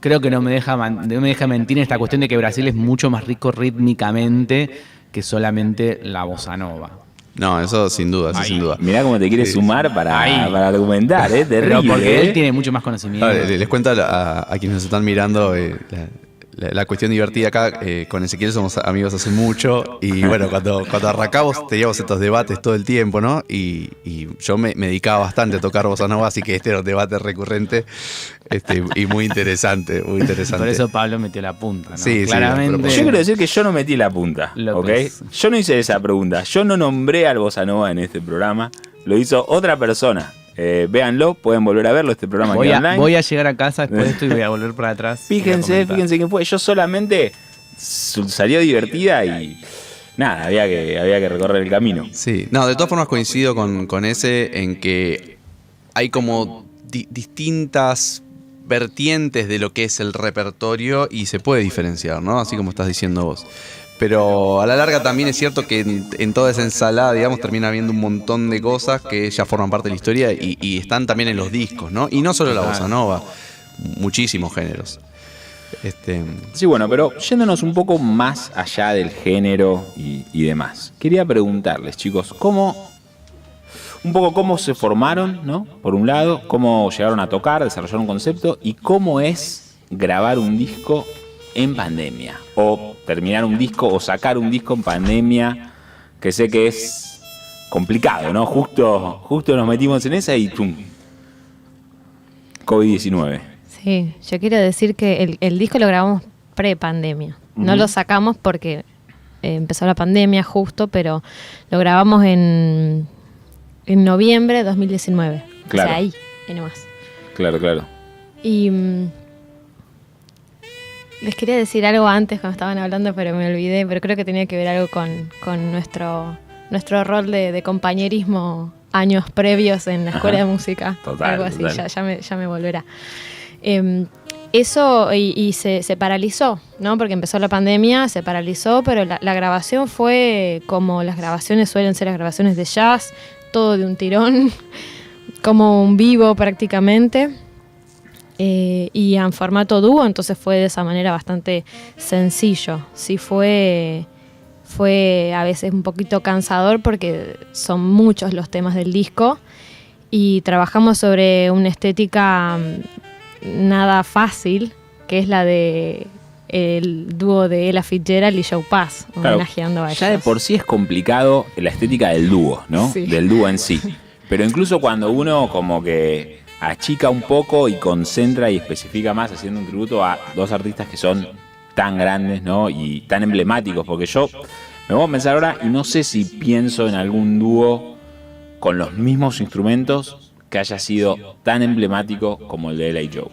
S4: creo que no me deja no me deja mentir en esta cuestión de que Brasil es mucho más rico rítmicamente que solamente la bossa nova.
S2: No, eso sin duda, eso
S4: Ahí.
S2: sin duda.
S1: Mirá cómo te quiere sumar para,
S4: Ahí.
S1: para argumentar, ¿eh?
S4: Pero
S1: Terrible.
S4: porque él
S1: ¿eh?
S4: tiene mucho más conocimiento.
S2: A ver, les cuento a, a quienes nos están mirando eh, la, la- la cuestión divertida acá. eh, con Ezequiel somos amigos hace mucho y bueno, cuando, cuando arrancamos teníamos estos debates todo el tiempo, ¿no? Y, y yo me, me dedicaba bastante a tocar bossa nova, así que este era un debate recurrente este, y muy interesante, muy interesante.
S4: Por eso Pablo metió la punta, ¿no?
S2: Sí, sí,
S4: Claramente.
S2: a
S1: Yo quiero decir que yo no metí la punta, ¿ok? Yo no hice esa pregunta. Yo no nombré al Bossa Nova en este programa. Lo hizo otra persona. Eh, véanlo, pueden volver a verlo, este programa
S4: voy,
S1: aquí
S4: a,
S1: online.
S4: voy a llegar a casa después de esto y voy a volver para atrás.
S1: Fíjense, fíjense quién fue. Yo solamente salió divertida y nada, había que, había que recorrer el camino.
S2: Sí, no, de todas formas coincido con, con ese en que hay como di- distintas vertientes de lo que es el repertorio y se puede diferenciar, ¿no? Así como estás diciendo vos. Pero a la larga también es cierto que en, en toda esa ensalada, digamos, termina habiendo un montón de cosas que ya forman parte de la historia y, y están también en los discos, ¿no? Y no solo la bossa nova, muchísimos géneros. Este,
S1: Sí, bueno, pero yéndonos un poco más allá del género y, y demás. Quería preguntarles, chicos, ¿cómo... Un poco cómo se formaron, ¿no? Por un lado, cómo llegaron a tocar, desarrollar un concepto y cómo es grabar un disco en pandemia. O terminar un disco o sacar un disco en pandemia, que sé que es complicado, ¿no? Justo, justo nos metimos en esa y ¡tum! COVID-19.
S3: Sí, yo quiero decir que el, el disco lo grabamos pre-pandemia. No lo sacamos porque eh, empezó la pandemia justo, pero lo grabamos en, en noviembre de 2019.
S1: Claro.
S3: O sea, ahí, ahí nomás.
S1: Claro, claro.
S3: Y les quería decir algo antes cuando estaban hablando, pero me olvidé, pero creo que tenía que ver algo con, con nuestro, nuestro rol de, de compañerismo años previos en la escuela
S1: Ajá.
S3: de música.
S1: Total,
S3: algo así,
S1: total.
S3: ya, ya, me, ya me volverá. Em, eso y, y se, se paralizó, ¿no? Porque empezó la pandemia, se paralizó, pero la, la grabación fue como las grabaciones suelen ser las grabaciones de jazz, todo de un tirón, como un vivo prácticamente. Eh, y en formato dúo, entonces fue de esa manera bastante sencillo. Sí fue, fue a veces un poquito cansador porque son muchos los temas del disco y trabajamos sobre una estética mm, nada fácil, que es la de el dúo de Ella Fitzgerald y Joe Pass,
S1: Claro,
S3: homenajeando a
S1: ya de
S3: ellos.
S1: por sí es complicado la estética del dúo, ¿no?
S3: Sí.
S1: Del dúo en sí. Pero incluso cuando uno como que achica un poco y concentra y especifica más haciendo un tributo a dos artistas que son tan grandes, ¿no? Y tan emblemáticos, porque yo me voy a pensar ahora y no sé si pienso en algún dúo con los mismos instrumentos que haya sido tan emblemático como el de y Joe. No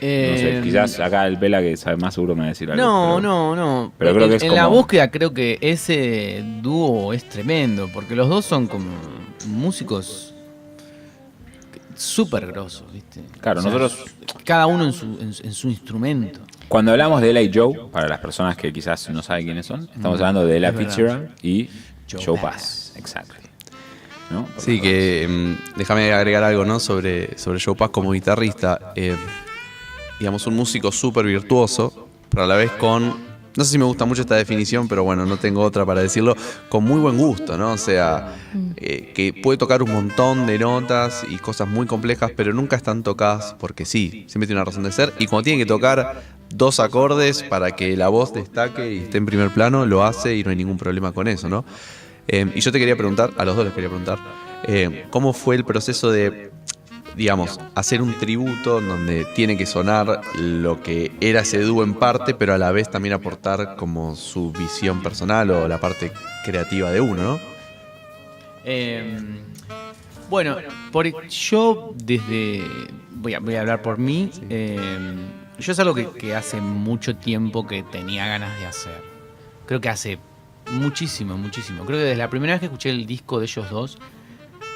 S1: sé,
S4: Eh,
S1: quizás acá el Vela que sabe más seguro me va a decir algo.
S4: No,
S1: pero-
S4: no, no.
S1: pero creo
S4: en,
S1: que es
S4: en la búsqueda creo que ese dúo es tremendo, porque los dos son como músicos súper grosos, ¿viste?
S1: Claro, nosotros-
S4: Cada uno en su, en su- en su instrumento.
S1: Cuando hablamos de Ella y Joe, para las personas que quizás no saben quiénes son, estamos
S4: Mm,
S1: hablando de Ella. Fitzgerald y
S4: Joe
S1: Joe,
S4: Pass.
S1: Pass. Exacto. ¿No?
S2: Sí, que mm, déjame agregar algo, ¿no? Sobre, sobre Joe Pass como guitarrista. Eh, digamos, un músico súper virtuoso, pero a la vez con. No sé si me gusta mucho esta definición, pero bueno, no tengo otra para decirlo. Con muy buen gusto, ¿no? O sea, eh, que puede tocar un montón de notas y cosas muy complejas, pero nunca están tocadas porque sí. Siempre tiene una razón de ser. Y cuando tiene que tocar dos acordes para que la voz destaque y esté en primer plano, lo hace y no hay ningún problema con eso, ¿no? Eh, y yo te quería preguntar, a los dos les quería preguntar, eh, ¿cómo fue el proceso de, digamos, hacer un tributo donde tiene que sonar lo que era ese dúo en parte, pero a la vez también aportar como su visión personal o la parte creativa de uno, ¿no?
S4: Eh, bueno, por, yo desde. Voy a, voy a hablar por mí. eh, yo es algo que, que hace mucho tiempo que tenía ganas de hacer. Creo que hace muchísimo, muchísimo. Creo que desde la primera vez que escuché el disco de ellos dos,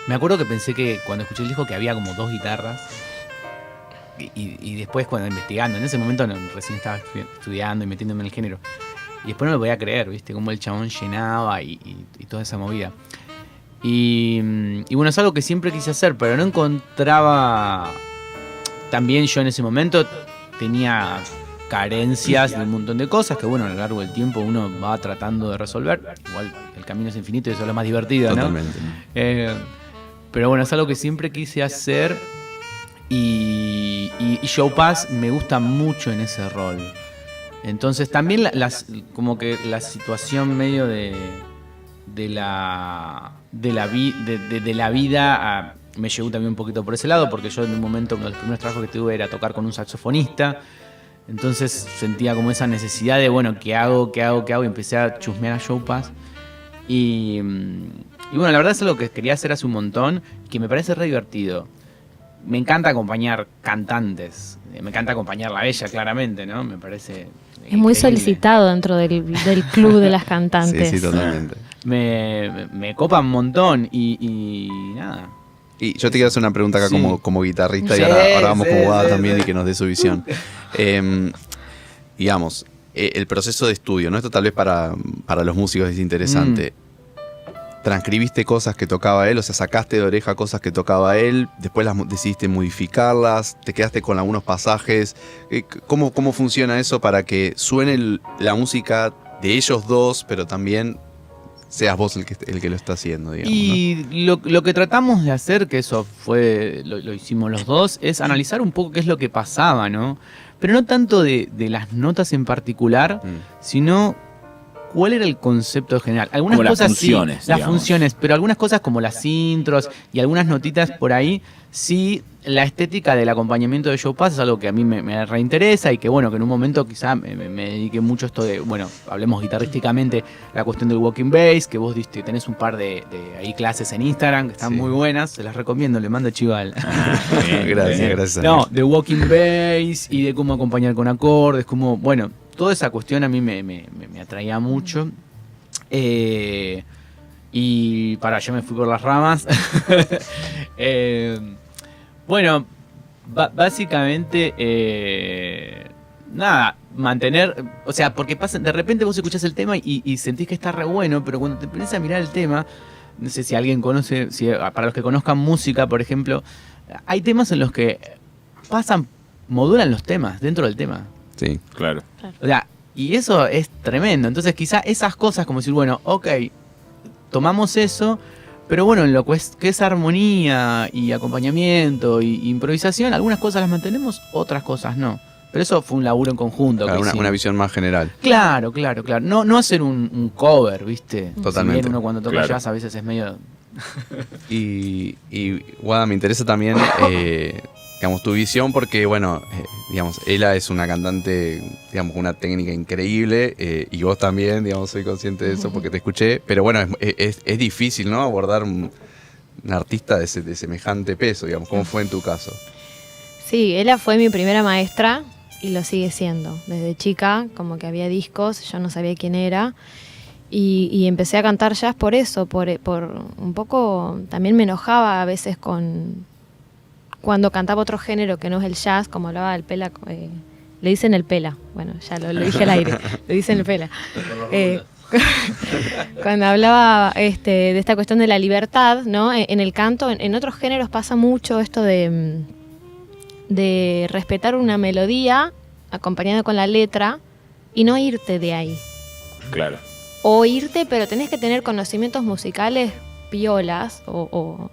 S4: me acuerdo que pensé que cuando escuché el disco que había como dos guitarras. Y, y- y después cuando investigando, en ese momento no, recién estaba estu- estudiando y metiéndome en el género. Y después no lo podía creer, ¿viste? Cómo el chabón llenaba y, y- y toda esa movida. Y, mm, y bueno, es algo que siempre quise hacer, pero no encontraba... También yo en ese momento tenía carencias de un montón de cosas que bueno, a lo largo del tiempo uno va tratando de resolver. Igual el camino es infinito y eso es lo más divertido, ¿no?
S2: Totalmente.
S4: Eh, pero bueno, es algo que siempre quise hacer y, y, Show Pass me gusta mucho en ese rol. Entonces también la- las, como que la situación medio de, de la de la vida ah, me llegó también un poquito por ese lado, porque yo en un momento, uno de los primeros trabajos que tuve era tocar con un saxofonista. Entonces sentía como esa necesidad de, bueno, ¿qué hago? ¿Qué hago? ¿Qué hago? Y empecé a chusmear a Show Pass. Y, mm, y bueno, la verdad es algo que quería hacer hace un montón, que me parece re divertido. Me encanta acompañar cantantes, eh, me encanta acompañar la bella, claramente, ¿no? Me parece...
S3: Es muy solicitado dentro del, del club de las
S2: Sí,
S3: cantantes.
S2: sí, totalmente.
S4: Me, me, copa un montón y, y nada.
S2: Y yo te quiero hacer una pregunta acá
S4: Sí.
S2: como, como guitarrista
S4: Sí,
S2: y ahora, ahora vamos
S4: sí,
S2: con Guada
S4: sí,
S2: también
S4: sí.
S2: y que nos dé su visión. Em, digamos, eh, el proceso de estudio, ¿no? Esto tal vez para, para los músicos es interesante.
S4: Mm.
S2: Transcribiste cosas que tocaba él, o sea, sacaste de oreja cosas que tocaba él, después las decidiste modificarlas, te quedaste con algunos pasajes. Eh, ¿Cómo, cómo funciona eso para que suene la música de ellos dos, pero también seas vos el que, el que lo está haciendo, digamos? ¿no?
S4: Y lo, lo que tratamos de hacer, que eso fue, lo, lo hicimos los dos, es analizar un poco qué es lo que pasaba, ¿no? Pero no tanto de, de las notas en particular,
S2: Mm.
S4: sino cuál era el concepto general. Algunas
S1: Como las
S4: cosas
S1: funciones,
S4: sí, las
S1: digamos.
S4: funciones, pero algunas cosas como las intros y algunas notitas por ahí, sí, la estética del acompañamiento de Show Pass es algo que a mí me, me reinteresa y que bueno, que en un momento quizá me, me- me dediqué mucho a esto de, bueno, hablemos guitarrísticamente, la cuestión del walking bass, que vos diste, tenés un par de, de ahí clases en Instagram que están
S2: Sí.
S4: muy buenas, se las recomiendo, le mando chival.
S1: Bien,
S2: Gracias, gracias.
S4: No, de walking bass y de cómo acompañar con acordes, como, bueno, toda esa cuestión a mí me, me- me- atraía mucho. Eh, y para, yo me fui por las ramas. Eh, bueno, básicamente, eh, nada, mantener, o sea, porque pasa, de repente vos escuchás el tema y, sentís que está re bueno, pero cuando te pones a mirar el tema, no sé si alguien conoce, si, para los que conozcan música, por ejemplo, hay temas en los que pasan, modulan los temas dentro del tema.
S2: Sí.
S1: Claro.
S4: O sea, y eso es tremendo. Entonces, quizá esas cosas, como decir, bueno, ok, tomamos eso, pero bueno, en lo que es, que es armonía y acompañamiento y improvisación, algunas cosas las mantenemos, otras cosas no. Pero eso fue un laburo en conjunto.
S2: Claro,
S4: que
S2: una, visión más general.
S4: Claro, claro, claro. No, no hacer un, un cover, ¿viste?
S2: Totalmente.
S4: Si bien uno cuando toca
S1: Claro.
S4: jazz a veces es medio.
S2: Y, y Guada, me interesa también, eh, digamos, tu visión porque, bueno, eh, digamos, ella es una cantante, digamos, una técnica increíble eh, y vos también, digamos, soy consciente de eso porque te escuché, pero bueno, es, es- difícil, ¿no? Abordar un, artista de, semejante peso, digamos, ¿cómo fue en tu caso?
S3: Sí, ella fue mi primera maestra y lo sigue siendo. Desde chica, como que había discos, yo no sabía quién era. Y, y empecé a cantar jazz por eso, por, por un poco, también me enojaba a veces con cuando cantaba otro género que no es el jazz, como hablaba del pela, eh, le dicen el pela, bueno, ya lo, lo dije al aire, le dicen el pela. Eh, cuando hablaba este, de esta cuestión de la libertad, ¿no? En, en el canto, en, en otros géneros pasa mucho esto de, mm, de respetar una melodía acompañada con la letra y no irte de ahí.
S1: Claro.
S3: O irte, pero tenés que tener conocimientos musicales piolas o, o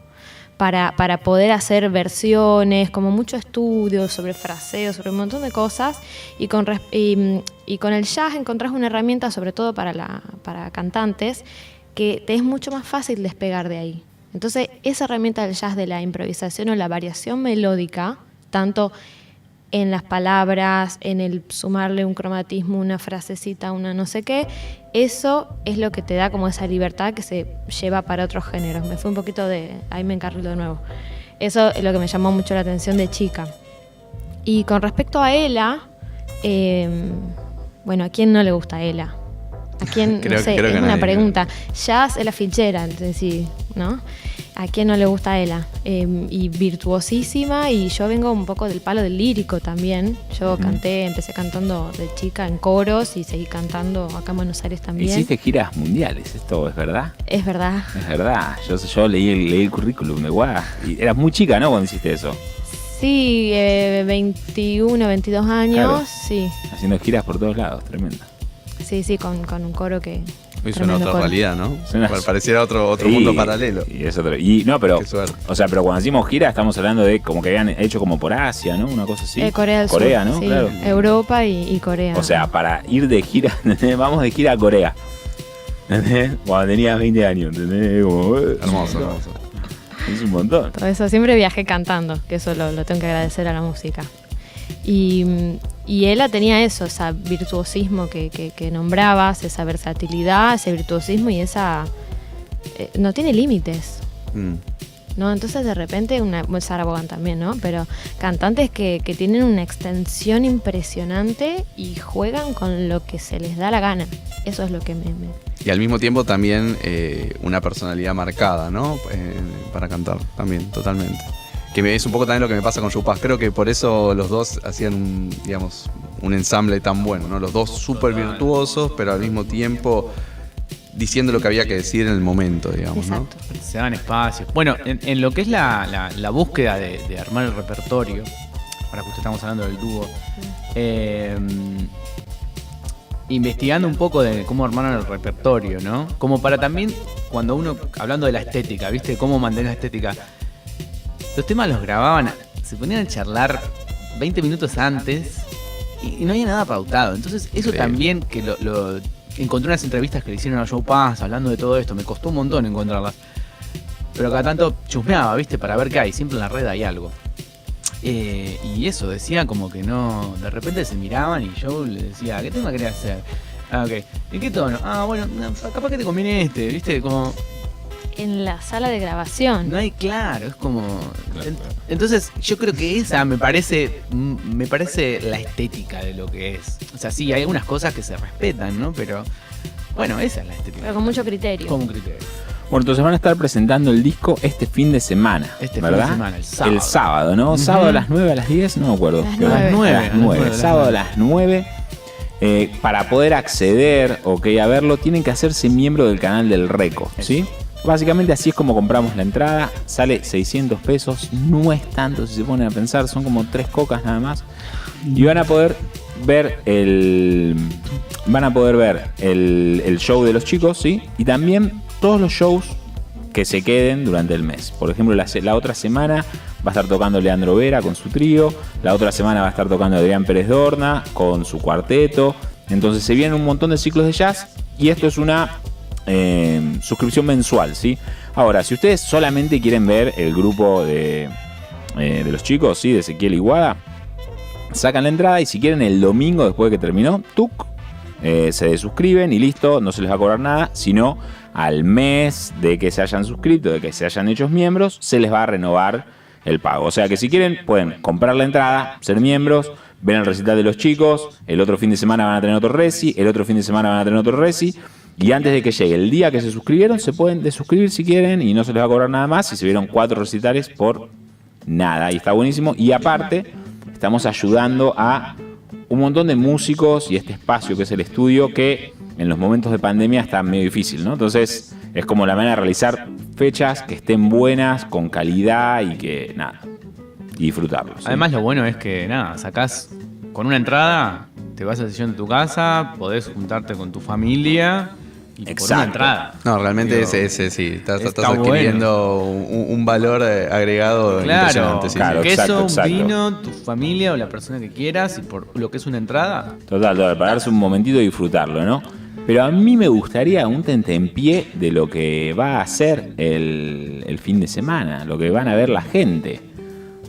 S3: para, para poder hacer versiones, como mucho estudio sobre fraseo, sobre un montón de cosas. Y con, y, con el jazz encontrás una herramienta, sobre todo para, para cantantes, que te es mucho más fácil despegar de ahí. Entonces, esa herramienta del jazz de la improvisación o la variación melódica, tanto en las palabras, en el sumarle un cromatismo, una frasecita, una no sé qué, eso es lo que te da como esa libertad que se lleva para otros géneros. Me fue un poquito de, ahí me encarrilo de nuevo. Eso es lo que me llamó mucho la atención de chica. Y con respecto a ella, Eh, bueno, ¿a quién no le gusta Ela? ¿A quién?
S2: Creo-
S3: no sé, es una
S2: nadie.
S3: pregunta. Jazz es la fichera, entonces sí, ¿no? ¿A quién no le gusta Ela? Eh, y virtuosísima, y yo vengo un poco del palo del lírico también. Yo canté, empecé cantando de chica en coros y seguí cantando acá en Buenos Aires también.
S1: Hiciste giras mundiales, ¿esto es verdad?
S3: Es verdad.
S1: Es verdad. Yo, yo leí, el, leí el currículum de Guada. Y eras muy chica, ¿no? Cuando hiciste eso.
S3: Sí, eh, 21, 22 años,
S1: Claro.
S3: sí.
S1: Haciendo giras por todos lados, tremendo.
S3: Sí, sí, con, con un coro que...
S2: Suena
S3: tremendo
S2: otra
S3: coro.
S2: realidad, ¿no? Pa- Pareciera otro, otro mundo paralelo.
S1: Y, es otro- y no, pero.
S2: Qué suerte.
S1: O sea, pero cuando decimos gira, estamos hablando de como que habían hecho como por Asia, ¿no? Una cosa así.
S3: Eh, Corea del
S1: Corea,
S3: Sur.
S1: ¿no?
S3: sí,
S1: Claro.
S3: Europa y, y Corea.
S1: O sea, para ir de gira, ¿entendés? vamos de gira a Corea. ¿Entendés? Cuando tenías 20 años, ¿entendés? Como,
S2: Hermoso, hermoso.
S1: Es un montón.
S3: Todo eso, siempre viajé cantando, que eso lo, lo tengo que agradecer a la música. Y, y ella tenía eso, ese virtuosismo que, que- que nombrabas, esa versatilidad, ese virtuosismo y esa... eh, no tiene límites.
S2: Mm.
S3: ¿no? Entonces de repente, una, Sarah Vaughan también, ¿no? Pero cantantes que, que tienen una extensión impresionante y juegan con lo que se les da la gana. Eso es lo que me... me-
S2: Y al mismo tiempo también eh, una personalidad marcada, ¿no? Eh, para cantar, también, totalmente. Que me- es un poco también lo que me pasa con Chupas. Creo que por eso los dos hacían, un, digamos, un ensamble tan bueno, ¿no? Los dos súper virtuosos, pero al mismo tiempo diciendo lo que había que decir en el momento, digamos.
S4: Se dan espacios. Bueno, en, en lo que es la, la- la búsqueda de, de armar el repertorio, ahora justo estamos hablando del dúo, eh, investigando un poco de cómo armaron el repertorio, ¿no? Como para también, cuando uno, hablando de la estética, ¿viste? Cómo mantener la estética. Los temas los grababan, se ponían a charlar 20 minutos antes y, y no había nada pautado. Entonces, eso también que lo, lo- encontré unas entrevistas que le hicieron a Joe Paz hablando de todo esto, me costó un montón encontrarlas. Pero cada tanto chusmeaba, ¿viste? Para ver qué hay, siempre en la red hay algo. Eh, y eso, decía como que no. De repente se miraban y yo le decía, ¿qué tema querés hacer? Ah, ok. ¿En qué tono? Ah, bueno, no, capaz que te conviene este, ¿viste? Como.
S3: En la sala de grabación.
S4: No hay claro, es como. en- entonces, yo creo que esa me parece. mm, Me parece la estética de lo que es. O sea, sí, hay algunas cosas que se respetan, ¿no? Pero. Bueno, esa es la estética.
S3: Pero con mucho criterio.
S4: Como un criterio.
S1: Bueno, entonces van a estar presentando el disco este fin de semana.
S4: Este fin
S1: ¿verdad?
S4: de semana, el sábado.
S1: El sábado, ¿no? Sábado a las 9 a las 10, no me acuerdo.
S3: Las
S1: ¿Qué hora?
S3: nueve.
S1: A las 9. Sábado a las 9. Eh, para poder acceder ok, a verlo, tienen que hacerse miembro del canal del Reco, ¿sí? Básicamente así es como compramos la entrada. Sale 600 pesos. No es tanto si se ponen a pensar. Son como tres cocas nada más. Y van a poder ver el. Van a poder ver el, el show de los chicos, ¿sí? Y también todos los shows que se queden durante el mes. Por ejemplo, la, la otra semana va a estar tocando Leandro Vera con su trío. La otra semana va a estar tocando Adrián Pérez Dorna con su cuarteto. Entonces se vienen un montón de ciclos de jazz. Y esto es una eh, suscripción mensual, ¿sí? Ahora, si ustedes solamente quieren ver el grupo de, eh, de los chicos, ¿sí? De Ezequiel Iguada, sacan la entrada y si quieren el domingo después de que terminó, tuk, eh, se desuscriben y listo, no se les va a cobrar nada, sino al mes de que se hayan suscrito, de que se hayan hecho miembros, se les va a renovar el pago. O sea que si quieren pueden comprar la entrada, ser miembros, ven el recital de los chicos, el otro fin de semana van a tener otro reci, el otro fin de semana van a tener otro reci. Y antes de que llegue el día que se suscribieron, se pueden desuscribir si quieren y no se les va a cobrar nada más. Y se vieron cuatro recitales por nada. Y está buenísimo. Y aparte, estamos ayudando a un montón de músicos y este espacio que es el estudio que en los momentos de pandemia está medio difícil, ¿no? Entonces es como la manera de realizar fechas que estén buenas, con calidad y que nada, y disfrutarlos.
S4: Además, lo bueno es que, nada, sacás con una entrada, te vas a la sesión de tu casa, podés juntarte con tu familia por
S1: Exacto.
S4: una entrada.
S2: No, realmente
S4: Digo,
S2: ese, ese sí, estás,
S4: está
S2: estás adquiriendo un, un valor eh, agregado
S4: Claro,
S2: impresionante. sí,
S1: claro.
S2: sí.
S4: queso,
S1: exacto, exacto.
S4: vino, tu familia o la persona que quieras y por lo que es una entrada.
S1: Total, total, para darse un momentito y disfrutarlo, ¿no? Pero a mí me gustaría un tentempié de lo que va a ser el, el fin de semana, lo que van a ver la gente.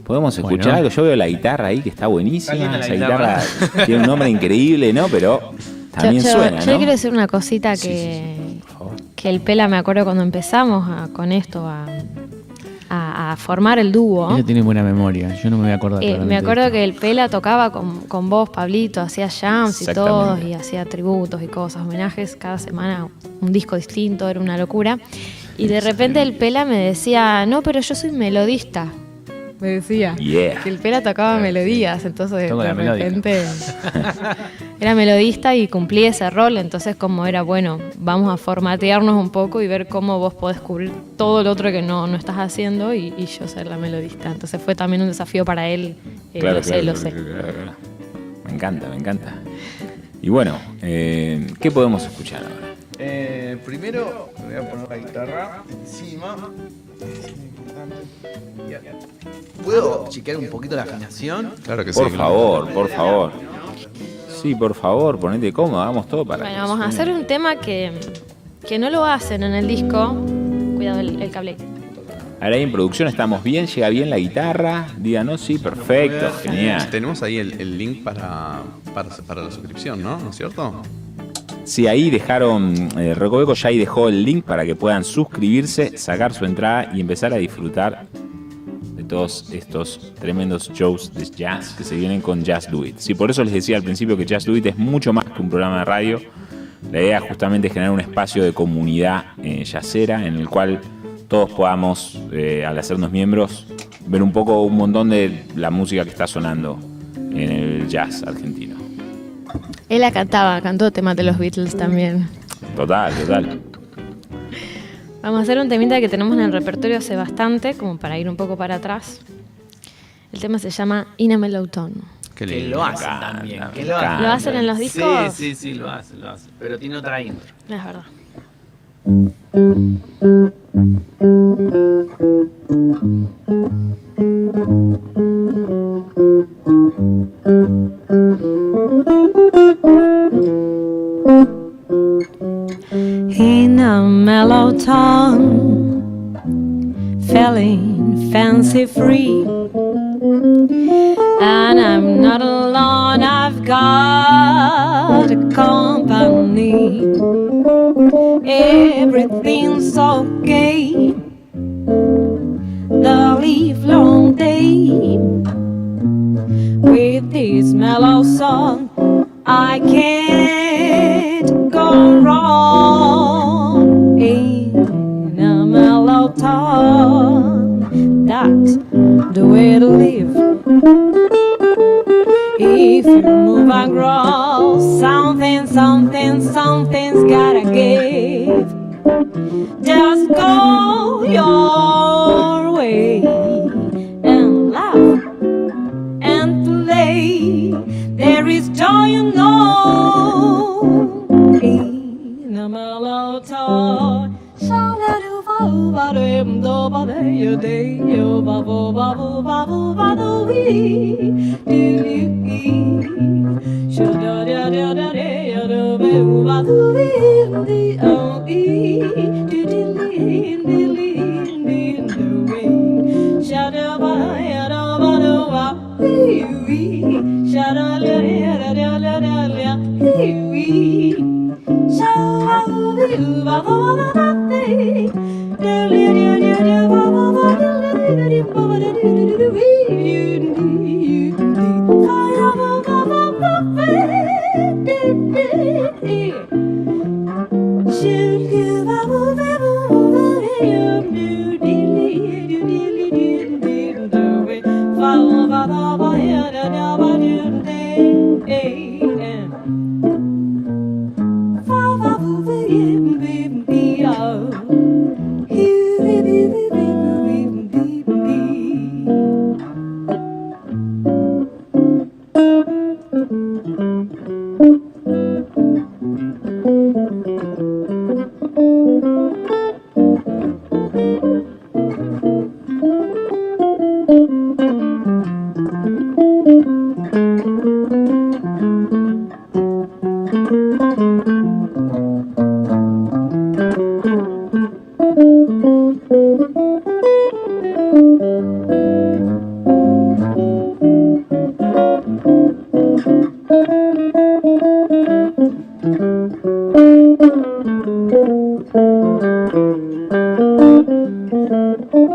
S1: Podemos escuchar
S4: Bueno.
S1: algo. Yo veo la guitarra ahí que está buenísima. Esa
S4: guitarra.
S1: guitarra tiene un nombre increíble, ¿no? Pero también
S3: yo, yo-
S1: suena,
S3: yo
S1: ¿no?
S3: quiero decir una cosita que,
S1: sí, sí, por favor.
S3: que el Pela me acuerdo cuando empezamos a- con esto a, a- formar el dúo.
S4: Ella tiene buena memoria, yo no me voy a acordar.
S3: Eh, me acuerdo que el Pela tocaba con, con vos, Pablito, hacía jams y todo,
S1: Exactamente.
S3: y hacía tributos y cosas, homenajes, cada semana un disco distinto, era una locura. Y de repente el Pela me decía, no, pero yo soy melodista. Me decía.
S1: Yeah.
S3: Que el Pela tocaba melodías, entonces
S4: Toco
S3: de repente era melodista y cumplía ese rol, entonces como era, bueno, vamos a formatearnos un poco y ver cómo vos podés cubrir todo lo otro que no, no estás haciendo y, y yo ser la melodista. Entonces fue también un desafío para él, eh,
S1: Claro,
S3: lo sé,
S1: claro,
S3: lo sé.
S1: claro, claro. Me encanta, me encanta. Y bueno, eh, ¿qué podemos escuchar ahora?
S2: Eh, primero voy a poner la guitarra encima.
S4: ¿Puedo chequear un poquito la afinación?
S2: Claro que sí.
S1: Por favor, por favor. Sí, por favor, ponete cómodo, hagamos todo para
S3: Bueno,
S1: que
S3: vamos a hacer un tema que, que no lo hacen en el disco. Cuidado el, el cable.
S1: Ahora ahí en producción estamos bien, llega bien la guitarra. Díganos, sí, perfecto, genial.
S2: Tenemos ahí el, el link para, para, para la suscripción, ¿no? ¿No es cierto?
S1: Sí, ahí dejaron, eh, Recoveco ya ahí dejó el link para que puedan suscribirse, sacar su entrada y empezar a disfrutar de todos estos tremendos shows de jazz que se vienen con Jazz Do It. Sí, por eso les decía al principio que Jazz Do It es mucho más que un programa de radio. La idea justamente es generar un espacio de comunidad eh, jazzera en el cual todos podamos, eh, al hacernos miembros, ver un poco un montón de la música que está sonando en el jazz argentino.
S3: Él la cantaba, cantó temas de los Beatles también.
S1: Total, total.
S3: Vamos a hacer un temita que tenemos en el repertorio hace bastante, como para ir un poco para atrás. El tema se llama In a Mellow Tone.
S2: Qué
S4: Que lo hacen también. Que lo hacen.
S3: ¿Lo hacen en los discos?
S4: Sí, sí, sí, lo hacen, lo hacen. Pero tiene otra intro.
S3: Es verdad. In a mellow tone, feeling fancy free. And I'm not alone, I've got a company. Everything's okay. With this mellow song, I can't go wrong. In a mellow tone, that's the way to live. If you move grow, something, something, something's gotta give.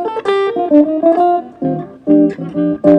S3: Thank you.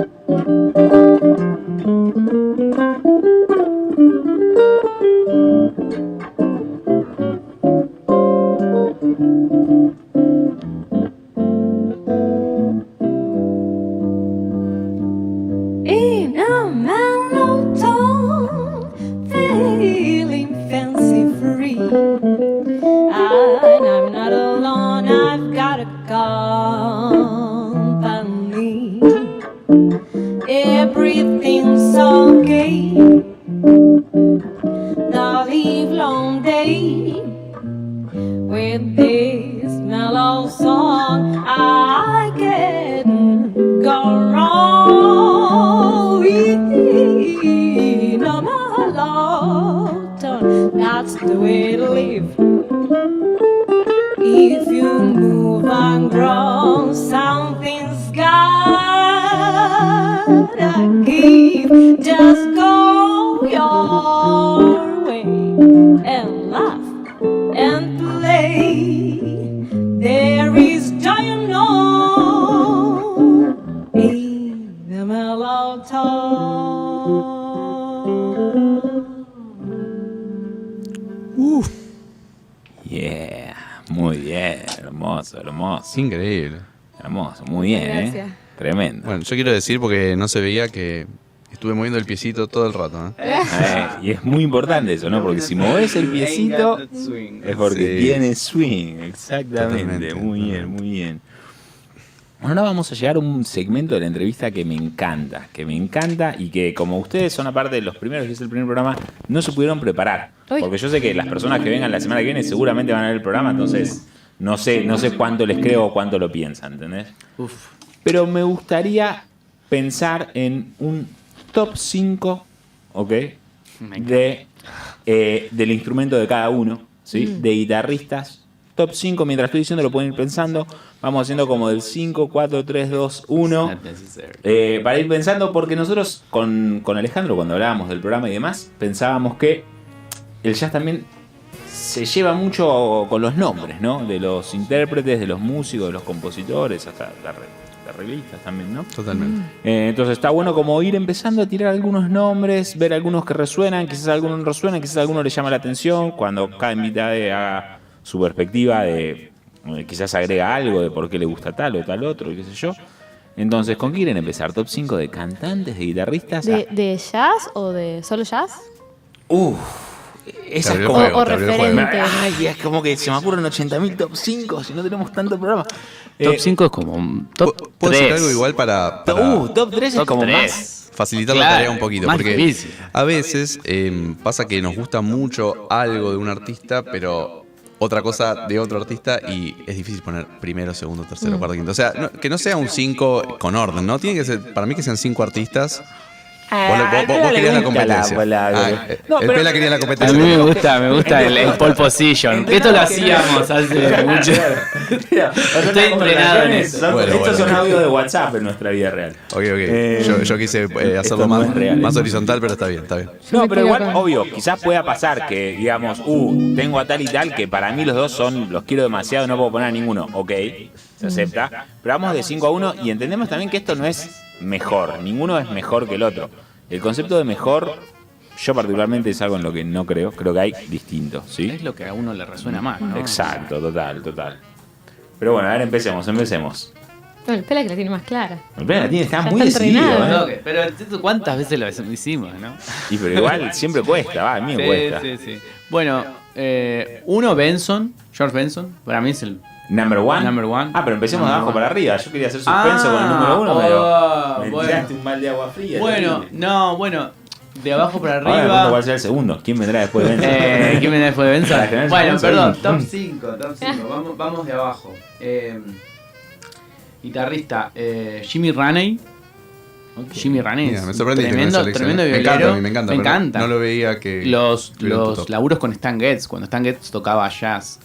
S2: Yo quiero decir porque no se veía que estuve moviendo el piecito todo el rato. ¿eh?
S1: Eh, y es muy importante eso, ¿no? Porque si mueves el piecito es porque
S2: Sí.
S1: tiene swing, exactamente.
S2: Totalmente,
S1: muy bien,
S2: totalmente.
S1: muy bien. Bueno, ahora vamos a llegar a un segmento de la entrevista que me encanta, que me encanta y que como ustedes son aparte de los primeros, que es el primer programa, no se pudieron preparar. Porque yo sé que las personas que vengan la semana que viene seguramente van a ver el programa, entonces no sé, no sé cuánto les creo o cuánto lo piensan, ¿entendés?
S4: Uf.
S1: Pero me gustaría pensar en un top 5, ¿ok? De, eh, del instrumento de cada uno, ¿sí? De guitarristas. Top 5, mientras estoy diciendo lo pueden ir pensando. Vamos haciendo como del 5, 4, 3, 2, 1.
S4: Not necessary.
S1: Eh, para ir pensando, porque nosotros con, con Alejandro, cuando hablábamos del programa y demás, pensábamos que el jazz también se lleva mucho con los nombres, ¿no? De los intérpretes, de los músicos, de los compositores, hasta de arre- de arreglistas también, ¿no?
S2: Totalmente.
S1: Eh, entonces está bueno como ir empezando a tirar algunos nombres, ver algunos que resuenan, quizás algunos no resuenan, quizás alguno le llama la atención, cuando cada invitado haga su perspectiva de eh, quizás agrega algo de por qué le gusta tal o tal otro, y qué sé yo. Entonces, ¿con qué quieren empezar? ¿Top 5 de cantantes, de guitarristas?
S3: ¿De, de jazz o de solo jazz?
S1: Uf, esa es como...
S2: juego,
S3: o referente.
S1: Ay, es como que se me ocurren 80.000 top 5 si no tenemos tanto programa.
S4: Top
S1: Eh,
S4: 5 es como un top
S2: ¿Puedo- ¿Puedo decir
S4: 3.
S2: algo igual para, para
S1: uh, top 3 es
S4: Top
S1: como
S4: tres.
S1: más...
S2: facilitar la
S4: Claro,
S2: tarea un poquito? Porque
S4: difícil.
S2: a veces eh, pasa que nos gusta mucho algo de un artista, pero otra cosa de otro artista y es difícil poner primero, segundo, tercero, cuarto, quinto. O sea, no- que no sea un 5 con orden, ¿no? Tiene que ser, para mí que sean cinco artistas. Vos, lo- vos- querías la competencia. Ah, eh,
S1: No,
S2: el
S1: pero-
S2: Pela quería la
S4: A
S2: competencia.
S4: mí me gusta, me gusta el, el pole position. Esto lo hacíamos hace mucho. Estoy entrenado en eso.
S1: Son-
S2: Bueno,
S1: estos
S2: bueno.
S1: son audios de WhatsApp en nuestra vida real.
S2: Ok, ok.
S1: Eh,
S2: yo, yo quise eh, hacerlo más,
S1: es real.
S2: más horizontal, pero está bien, está bien.
S1: No, pero igual, obvio, quizás pueda pasar que, digamos, uh, tengo a tal y tal, que para mí los dos son, los quiero demasiado, no puedo poner a ninguno. Ok, se acepta. Pero vamos de 5 a 1 y entendemos también que esto no es mejor, ninguno es mejor que el otro. El concepto de mejor, yo particularmente es algo en lo que no creo, creo que hay distintos, ¿sí?
S4: Es lo que a uno le resuena más, ¿no?
S1: Exacto, total, total. Pero bueno, a ver, empecemos, empecemos.
S3: Bueno, el Pela que la tiene más clara.
S1: El Pela tiene, está
S3: Ya
S1: muy
S3: está
S1: decidido,
S3: entrenado.
S1: ¿eh?
S4: Pero ¿cuántas veces lo hicimos, no?
S1: Y pero igual siempre cuesta, va, a mí me
S4: Sí,
S1: cuesta.
S4: sí, sí. Bueno, eh, uno, Benson, George Benson, para mí es el...
S1: Number one.
S4: Number one.
S1: Ah, pero empecemos de abajo
S4: one.
S1: para arriba. Yo quería hacer suspenso
S4: Ah,
S1: con el número uno,
S4: oh,
S1: pero me
S4: bueno.
S1: tiraste un mal de agua fría.
S4: Bueno, no, bueno, de abajo para
S1: Ahora me
S4: arriba...
S1: cuál será el segundo. ¿Quién vendrá después de Benson?
S4: Eh, ¿Quién viene después de
S1: generar
S4: Bueno, perdón, top
S1: Mm.
S4: 5, top 5. Vamos, vamos de abajo. Eh, guitarrista, eh, Jimmy Raney. Jimmy Raney.
S2: Mira, me sorprende que
S4: tremendo,
S2: me
S4: tremendo
S2: Me
S4: violero.
S2: encanta, a mí me encanta.
S4: Me encanta.
S2: No lo veía que.
S4: los laburos con Stan Getz, cuando Stan Getz tocaba jazz.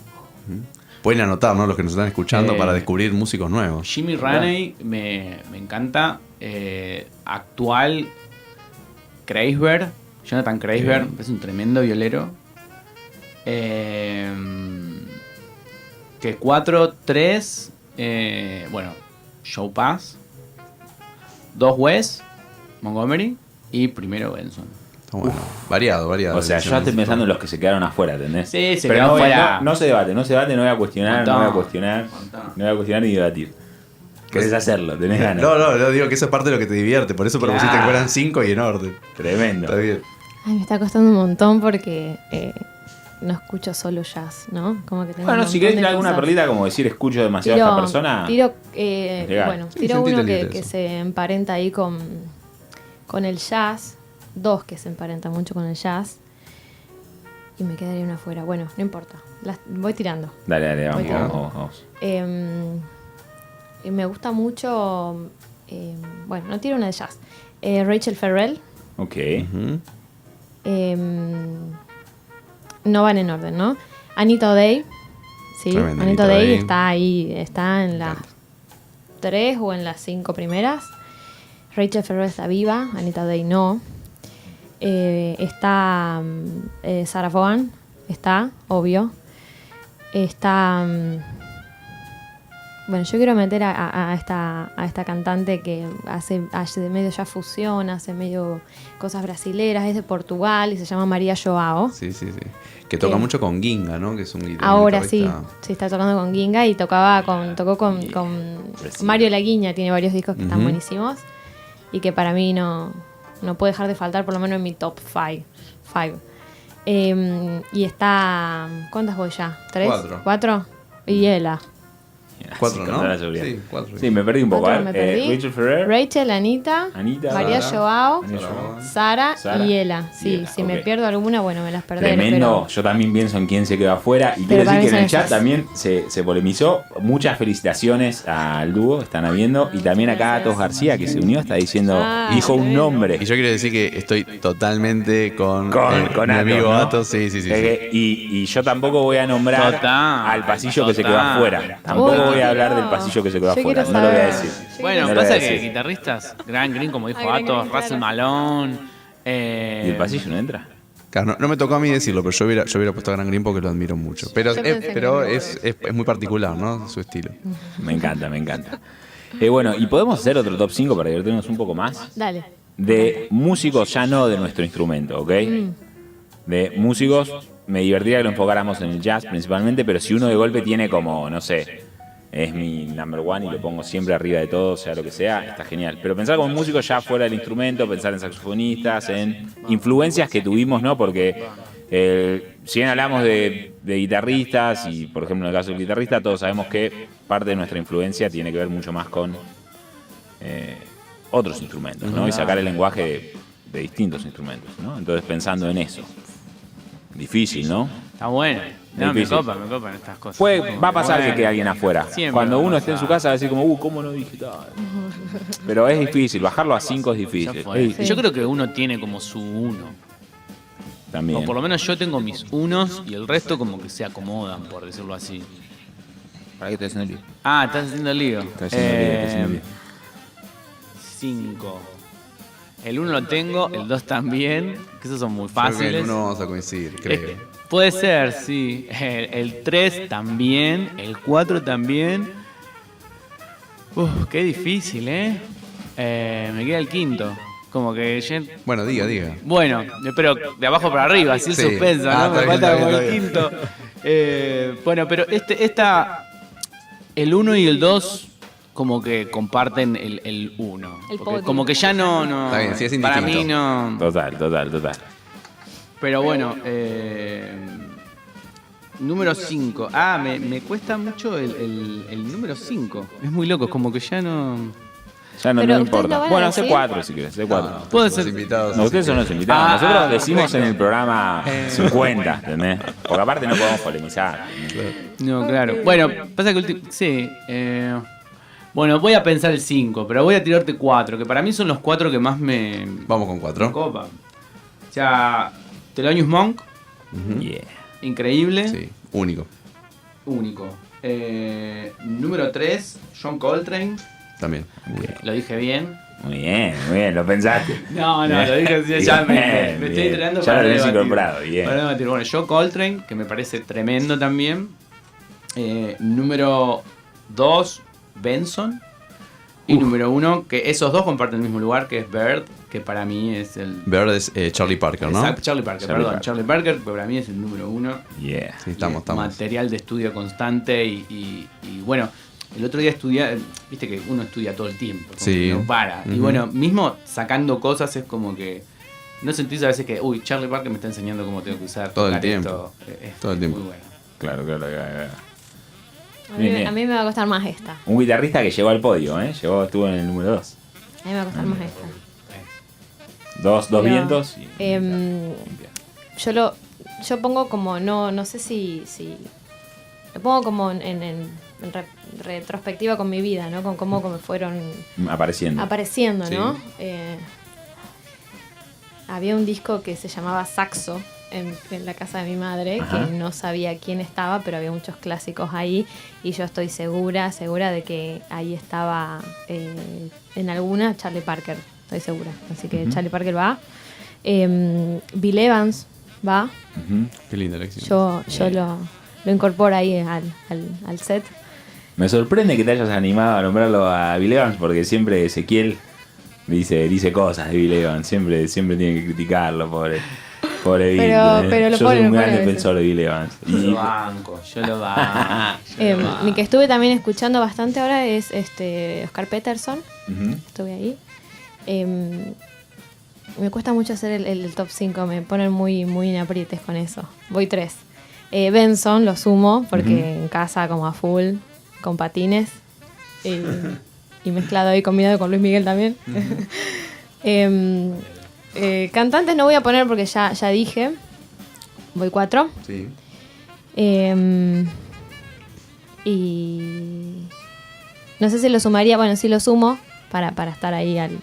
S2: Pueden anotar, ¿no? Los que nos están escuchando
S4: Eh,
S2: para descubrir músicos nuevos.
S4: Jimmy Raney me, me encanta. Eh, actual, Kreisberg, Jonathan Kreisberg, es un tremendo violero. Eh, que 4, 3, eh, bueno, Show Pass, 2 West, Montgomery y primero Benson.
S2: Bueno. Variado, variado.
S1: O sea, yo estoy pensando en los que se quedaron afuera, ¿entendés?
S4: Sí, se
S1: Pero
S4: quedó
S1: no,
S4: fuera.
S1: No, no se debate, no se debate, no voy a cuestionar, no voy a cuestionar,
S4: montón.
S1: no voy a cuestionar ni debatir. Querés hacerlo, tenés ganas.
S2: No, no, no, digo que eso es parte de lo que te divierte. Por eso propusiste
S1: Claro.
S2: que fueran cinco y en orden.
S1: Tremendo.
S2: Está bien.
S3: Ay, me está costando un montón porque eh, no escucho solo jazz, ¿no? Como que tengo
S1: Bueno, si querés tirar alguna perlita como decir escucho demasiado a esta persona.
S3: Tiro, eh, bueno, tiro uno que, que se emparenta ahí con, con el jazz, dos que se emparentan mucho con el jazz, y me quedaría una afuera. Bueno, no importa, las voy tirando.
S1: Dale, dale, vamos, vamos,
S3: tirando.
S1: vamos, vamos.
S3: Eh, y me gusta mucho, eh, bueno, no tiro una de jazz. Eh, Rachel Ferrell.
S1: Ok.
S3: Eh, no van en orden, ¿no? Anita O'Day. Sí, Anita O'Day. está ahí, está en las tres o en las cinco primeras. Rachel Ferrell está viva, Anita O'Day no. Eh, está mm, eh, Sarah Vaughan, está, obvio. Está. mm, bueno, yo quiero meter a, a- a esta, a esta cantante que hace, hace de medio ya fusión, hace medio cosas brasileras, es de Portugal y se llama María Joao.
S2: Sí, sí, sí. Que toca mucho con Ginga, ¿no? Que es un guitarrista.
S3: Ahora sí, sí está tocando con Ginga y tocaba con, tocó con, con. Mario Laguiña, tiene varios discos que están buenísimos y que para mí no, no puede dejar de faltar por lo menos en mi top 5. y está, ¿cuántas voy ya? ¿Tres?
S2: Cuatro.
S3: ¿Cuatro? Y Ella.
S2: Cuatro, ¿no? Sí, cuatro.
S1: Sí, me perdí un poco.
S3: ¿Cuántas
S1: A
S3: me
S1: ver, eh,
S3: perdí?
S1: Rachel Ferrer.
S3: Rachel, Anita,
S1: Anita,
S3: María
S2: Sara,
S3: Joao,
S2: Sara.
S3: Sara, y Ella. Sí,
S1: y Ella,
S3: si me pierdo alguna, bueno, me las perderé.
S1: Tremendo.
S3: pero-
S1: Yo también pienso en quién se quedó afuera. Y quiero decir que en el chat también se, se polemizó. Muchas felicitaciones al dúo, están habiendo. Y también acá Atos García, que se unió, está diciendo,
S3: Ah,
S1: dijo un
S3: bueno.
S1: nombre.
S2: Y yo quiero decir que estoy totalmente con,
S1: Con,
S2: eh,
S1: con
S2: mi
S1: Atos,
S2: amigo
S1: ¿no?
S2: Atos. Sí, sí, sí. sí.
S1: Eh, Y, y yo tampoco voy a nombrar
S4: Total,
S1: al pasillo que se quedó afuera. Tampoco
S3: Uy,
S1: voy a hablar del pasillo que se quedó
S3: Yo
S1: afuera.
S3: quiero
S1: No lo voy a
S3: saber.
S1: decir.
S4: Bueno,
S1: No
S3: quiero
S1: lo voy a
S4: pasa que
S1: decir.
S4: guitarristas, Grant Green, como dijo Atos,
S3: Green,
S4: Russell
S3: claro.
S4: Malone. eh,
S1: ¿Y el pasillo no entra?
S2: Claro, no, no me tocó a mí decirlo, pero yo hubiera, yo hubiera puesto a Gran Green porque lo admiro mucho. Pero,
S3: Yo
S2: eh,
S3: pensé que
S2: pero es, es, es muy particular, ¿no? Su estilo.
S1: Me encanta, me encanta. Eh, bueno, ¿y podemos hacer otro top 5 para divertirnos un poco más?
S3: Dale.
S1: de músicos ya no de nuestro instrumento, ¿ok? De músicos, me divertiría que lo enfocáramos en el jazz principalmente, pero si uno de golpe tiene como, no sé, es mi number one y lo pongo siempre arriba de todo, sea lo que sea, está genial. Pero pensar como músico ya fuera del instrumento, pensar en saxofonistas, en influencias que tuvimos, ¿no? Porque eh, si bien hablamos de, de guitarristas, y por ejemplo en el caso del guitarrista, todos sabemos que parte de nuestra influencia tiene que ver mucho más con eh, otros instrumentos, ¿no? Y sacar el lenguaje de, de distintos instrumentos, ¿no? Entonces pensando en eso. Difícil, ¿no?
S4: Está bueno. No, me
S1: Difícil.
S4: copa, me copan estas cosas.
S1: Va a pasar que quede alguien afuera.
S4: Siempre
S1: Cuando uno esté en su casa va a decir como, uh, ¿cómo no dije tal? Pero es difícil, bajarlo a 5 es difícil.
S3: Sí.
S4: Yo creo que uno tiene como su uno.
S1: También.
S4: O por lo menos yo tengo mis unos y el resto como que se acomodan, por decirlo así.
S1: ¿Para qué estoy haciendo el lío?
S4: Ah, estás haciendo lío.
S1: Estoy haciendo lío, estoy haciendo lío.
S4: Cinco. El uno lo tengo, el dos también, que esos son muy
S2: Creo que en
S4: fáciles.
S2: uno vamos a coincidir, creo.
S4: Puede ser, sí. El, el 3 también, el 4 también. Uf, qué difícil, ¿eh? Eh, Me queda el quinto. Como que
S2: Bueno, diga, diga.
S4: Bueno, pero de abajo para arriba, así el
S2: Sí.
S4: suspenso,
S2: Ah,
S4: ¿no?
S2: está
S4: Me
S2: bien,
S4: falta como el quinto. Eh, bueno, pero este, esta. El 1 y el 2 como que comparten el 1.
S3: El podio.
S4: como que ya no. no
S2: Está bien, sí, es
S4: para mí no.
S1: Total, total, total.
S4: Pero bueno, eh, número 5. Ah, me, me cuesta mucho el, el- el número 5. Es muy loco, es como que ya no.
S1: Ya no, no importa.
S3: a
S1: Bueno, hace. 4 si quieres, hace 4.
S4: Puede
S2: Los
S4: ser.
S2: invitados.
S1: No, ustedes son los invitados.
S4: Ah,
S1: Nosotros
S4: ah,
S1: decimos en el programa
S4: Eh.
S1: 50, ¿entendés? Porque aparte no podemos polemizar.
S4: No, claro. Bueno, pasa que sí. eh, bueno, voy a pensar el 5, pero voy a tirarte 4, que para mí son los 4 que más me,
S2: Vamos con
S4: me
S2: cuatro.
S4: copan. O sea, Thelonious Monk.
S1: Yeah.
S4: increíble,
S2: Sí, único.
S4: único. Eh, número 3, John Coltrane,
S2: También. único.
S4: lo dije bien.
S1: Muy bien, muy bien, lo pensaste.
S4: No, no, lo dije así, ya me, me- me estoy entrenando
S1: ya
S4: para
S1: lo tenés incorporado, bien.
S4: Para debatir. Bueno, Joe Coltrane, que me parece tremendo también. Eh, número 2, Benson. Y número 1, que esos dos comparten el mismo lugar, que es Bird, que para mí es el...
S2: Bird es eh, Charlie Parker, ¿no?
S4: Exacto, Charlie Parker,
S1: Charlie
S4: perdón.
S1: Parker.
S4: Charlie Parker, que para mí es el número 1.
S1: Yeah.
S2: Sí, estamos, estamos.
S4: Material de estudio constante y, y- y, bueno, el otro día estudié, viste que uno estudia todo el tiempo, como
S2: Sí.
S4: que no para. Y bueno, mismo sacando cosas es como que no sentís a veces que, uy, Charlie Parker me está enseñando cómo tengo que usar
S2: Todo el
S4: tocar
S2: tiempo.
S4: esto. Es
S2: Todo el tiempo.
S4: Muy bueno.
S1: Claro, claro, claro, claro.
S3: A mí,
S1: Bien, bien.
S3: a mí me va a costar más esta.
S1: Un guitarrista que llegó al podio, ¿eh? Llegó, estuvo en el número 2.
S3: A mí me va a costar más esta.
S1: Dos, dos
S3: Pero,
S1: vientos. y-
S3: em, Yo lo yo pongo como, no no sé si, si lo pongo como en, en- en re- retrospectiva con mi vida, ¿no? Con cómo me fueron
S1: Apareciendo.
S3: apareciendo,
S2: Sí.
S3: ¿no? Eh, había un disco que se llamaba Saxo en, en la casa de mi madre,
S1: Ajá.
S3: que no sabía quién estaba, pero había muchos clásicos ahí y yo estoy segura, segura de que ahí estaba eh, en alguna Charlie Parker, estoy segura. Así que. Charlie Parker va. Eh, Bill Evans va.
S2: Qué linda elección.
S3: Yo, yo lo, lo incorporo ahí al, al- al set.
S1: Me sorprende que te hayas animado a nombrarlo a Bill Evans porque siempre Ezequiel dice, dice cosas de Bill Evans. Siempre, siempre tiene que criticarlo, pobre. Pobre Bill.
S3: Pero-
S1: ¿eh?
S3: pero lo
S1: Yo soy un
S3: lo
S1: gran defensor de Bill Evans.
S4: Yo lo banco, yo lo banco. yo
S3: Eh,
S4: lo banco.
S3: y que estuve también escuchando bastante ahora es este Oscar Peterson. Estuve ahí. Eh, me cuesta mucho hacer el, el top 5, me ponen muy, muy en aprietes con eso. Voy 3. Benson lo sumo porque en casa como a full, con patines. Y, y mezclado ahí combinado con Luis Miguel también. Em, eh, cantantes no voy a poner porque ya, ya dije. Voy 4.
S2: Sí.
S3: Em, y no sé si lo sumaría, bueno, sí lo sumo para, para estar ahí al,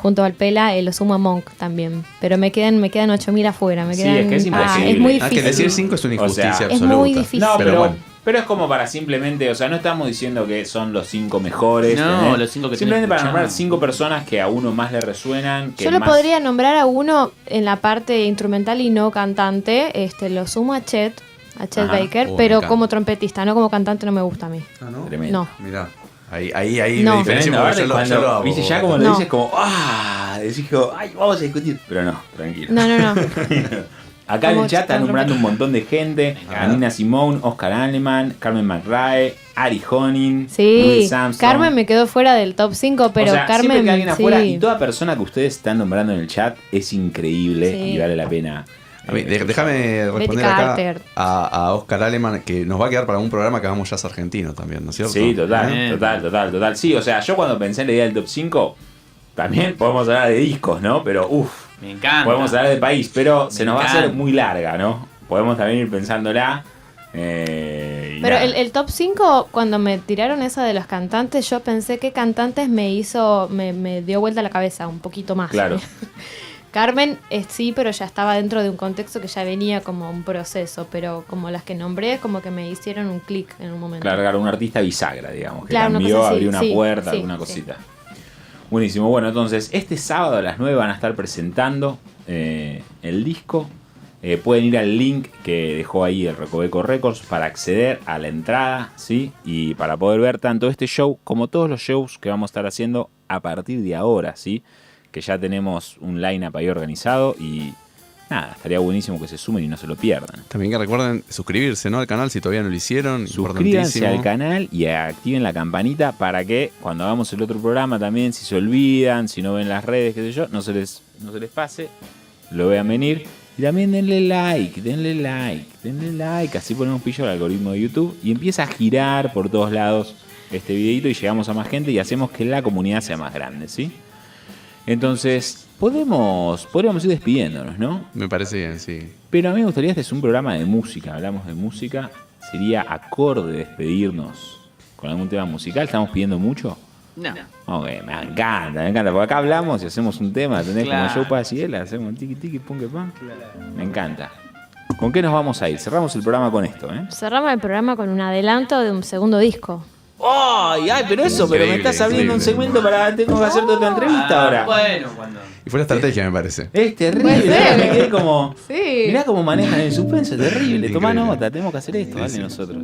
S3: junto al Pela, eh, lo sumo a Monk también. Pero me quedan, me quedan 8000 afuera. Me
S1: Sí, es que es
S3: Ah,
S1: imposible.
S3: es muy
S2: Ah, que
S3: difícil.
S2: decir 5 es una
S1: O
S2: injusticia
S1: sea,
S3: es
S2: absoluta.
S3: muy difícil.
S1: No, pero,
S2: pero bueno.
S1: pero es como para simplemente, o sea, no estamos diciendo que son los cinco mejores.
S4: No, los cinco que
S1: Simplemente para nombrar cinco personas que a uno más le resuenan. Que
S3: Yo lo
S1: más-
S3: podría nombrar a uno en la parte instrumental y no cantante. Este, lo sumo a Chet, a Chet
S1: Ajá.
S3: Baker,
S2: Oh,
S3: pero como trompetista, no como cantante no me gusta a mí.
S2: Ah, ¿no?
S1: Tremendo.
S3: No.
S2: Mirá. Ahí, ahí, ahí
S3: No.
S2: me diferencio
S1: Tremendo,
S2: porque yo lo,
S1: cuando-
S2: yo lo hago.
S1: Viste, ya como lo
S3: No.
S1: dices, como, ¡ah! Decís, como, ¡ay, vamos a discutir! Pero no, tranquilo.
S3: No, no, no.
S1: Acá en el chat están
S3: chico
S1: nombrando un montón de gente.
S2: encanta.
S1: Nina Simone, Oscar Aleman, Carmen McRae, Ari Honin,
S3: Sí,
S1: Armstrong.
S3: Carmen me quedó fuera del top 5, pero
S1: o sea,
S3: Carmen.
S1: siempre que alguien
S3: sí.
S1: afuera y toda persona que ustedes están nombrando en el chat es increíble
S3: Sí.
S1: y vale la pena.
S2: A mí,
S1: eh,
S2: de- déjame responder acá a, a Oscar Aleman, que nos va a quedar para un programa que hagamos jazz argentino también, ¿no es cierto?
S1: Sí, total,
S4: Bien.
S1: total, total, total. Sí, o sea, yo cuando pensé en la idea del top 5, también podemos hablar de discos, ¿no? Pero uff,
S4: Me encanta.
S1: podemos hablar de país, pero se nos va a hacer muy larga, ¿no? Podemos también ir pensándola. eh,
S3: Pero el top 5, cuando me tiraron esa de los cantantes, yo pensé que cantantes me hizo, me, me dio vuelta la cabeza un poquito más.
S1: Claro.
S3: Carmen eh, sí, pero ya estaba dentro de un contexto que ya venía como un proceso, pero como las que nombré, como que me hicieron un clic en un momento.
S1: Claro, claro, un artista bisagra, digamos, que
S3: Claro, una
S1: cambió,
S3: así,
S1: abrió una
S3: sí,
S1: puerta,
S3: sí,
S1: alguna
S3: sí.
S1: cosita. Buenísimo, bueno, entonces, este sábado a las 9 van a estar presentando eh, el disco. Eh, pueden ir al link que dejó ahí el Recoveco Records para acceder a la entrada, ¿sí? Y para poder ver tanto este show como todos los shows que vamos a estar haciendo a partir de ahora, ¿sí? Que ya tenemos un line-up ahí organizado y nada, estaría buenísimo que se sumen y no se lo pierdan.
S2: También que recuerden suscribirse ¿no? al canal si todavía no lo hicieron.
S1: Suscríbanse al canal y activen la campanita para que cuando hagamos el otro programa también, si se olvidan, si no ven las redes, qué sé yo, no se les, no se les pase, lo vean venir. Y también denle like, denle like, denle like, así ponemos pillo al algoritmo de YouTube y empieza a girar por todos lados este videito y llegamos a más gente y hacemos que la comunidad sea más grande, ¿sí? Entonces, podemos, podríamos ir despidiéndonos, ¿no?
S2: Me parece bien, sí.
S1: Pero a mí me gustaría, este es un programa de música, hablamos de música, sería acorde despedirnos con algún tema musical, estamos pidiendo mucho.
S4: No.
S1: Ok, me encanta, me encanta, porque acá hablamos y hacemos un tema, ¿tenés?
S4: Claro.
S1: Como yo Paz y él, hacemos tiki tiki, pum que pam. Me encanta. ¿Con qué nos vamos a ir? Cerramos el programa con esto, ¿eh?
S3: Cerramos el programa con un adelanto de un segundo disco.
S1: ¡Ay, ay, pero eso, pero me estás abriendo un segmento para tengo que hacerte otra entrevista ahora.
S4: Ah, Bueno, cuando.
S2: Y fue la estrategia, me parece.
S1: Es terrible, me quedé como.
S3: Sí.
S1: Mirá cómo manejan el suspenso, es terrible. Tomá nota, tenemos que hacer esto,
S2: Sí,
S1: dale
S2: sí.
S1: nosotros.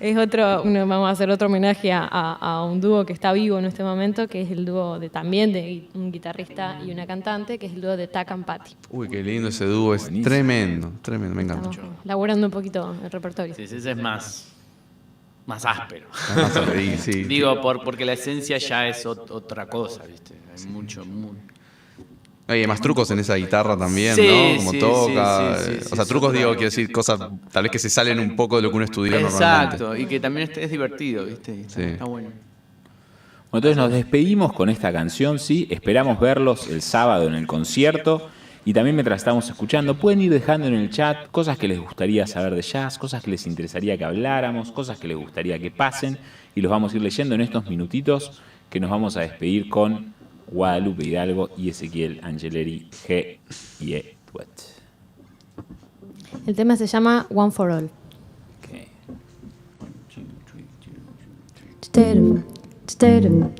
S3: Es otro, uno- vamos a hacer otro homenaje a, a- a un dúo que está vivo en este momento, que es el dúo de también de un guitarrista y una cantante, que es el dúo de Tack and Patty.
S2: Uy, qué lindo ese dúo, es
S1: Buenísimo.
S2: tremendo, tremendo, me encanta.
S3: Estamos laburando un poquito el repertorio.
S4: Sí, sí, ese es más. Más áspero.
S2: Sí, sí.
S4: Digo, por, porque la esencia ya es ot- otra cosa, ¿viste? Hay mucho, mu-
S2: Hay más trucos en esa guitarra también,
S4: Sí,
S2: ¿no? Como
S4: sí,
S2: toca.
S4: sí, sí, sí,
S2: eh, o sea, trucos, digo, quiero decir, cosas tal vez que se salen un poco de lo que uno estudia normalmente.
S4: Exacto, y que también es, divertido, ¿viste? Está,
S2: Sí.
S4: está bueno.
S1: Bueno, entonces nos despedimos con esta canción, sí. Esperamos verlos el sábado en el concierto. Y también mientras estamos escuchando, pueden ir dejando en el chat cosas que les gustaría saber de jazz, cosas que les interesaría que habláramos, cosas que les gustaría que pasen. Y los vamos a ir leyendo en estos minutitos que nos vamos a despedir con Guadalupe Hidalgo y Ezequiel Angeleri G. y E.
S3: El tema se llama One for All.
S1: Ok.
S3: Stidum, stidum,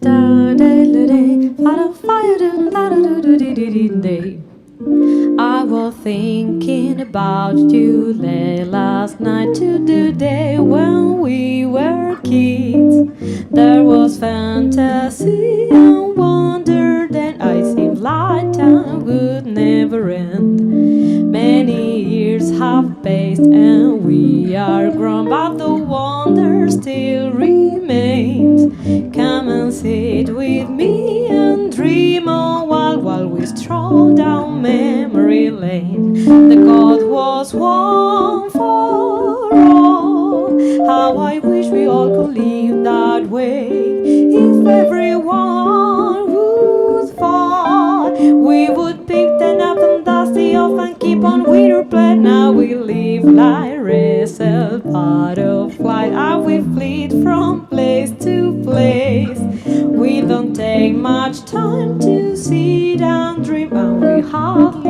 S3: da-da-da-da-da, fa-da-fa-da-dum, da-da-da-da-da-da-da. I was thinking about you late last night to the day when we were kids. There was fantasy and wonder that I seemed like time would never end. Many years have passed and we are grown, but the wonder still remains. Come and sit with me and dream a while while we stroll down memory lane. The God was one for all. How I wish we all could live that way. If everyone would fall, we would pick them up and dust it off and keep on with our plan. Now we live like wrestle butterfly, and we fleet from place to place. We don't take much hardly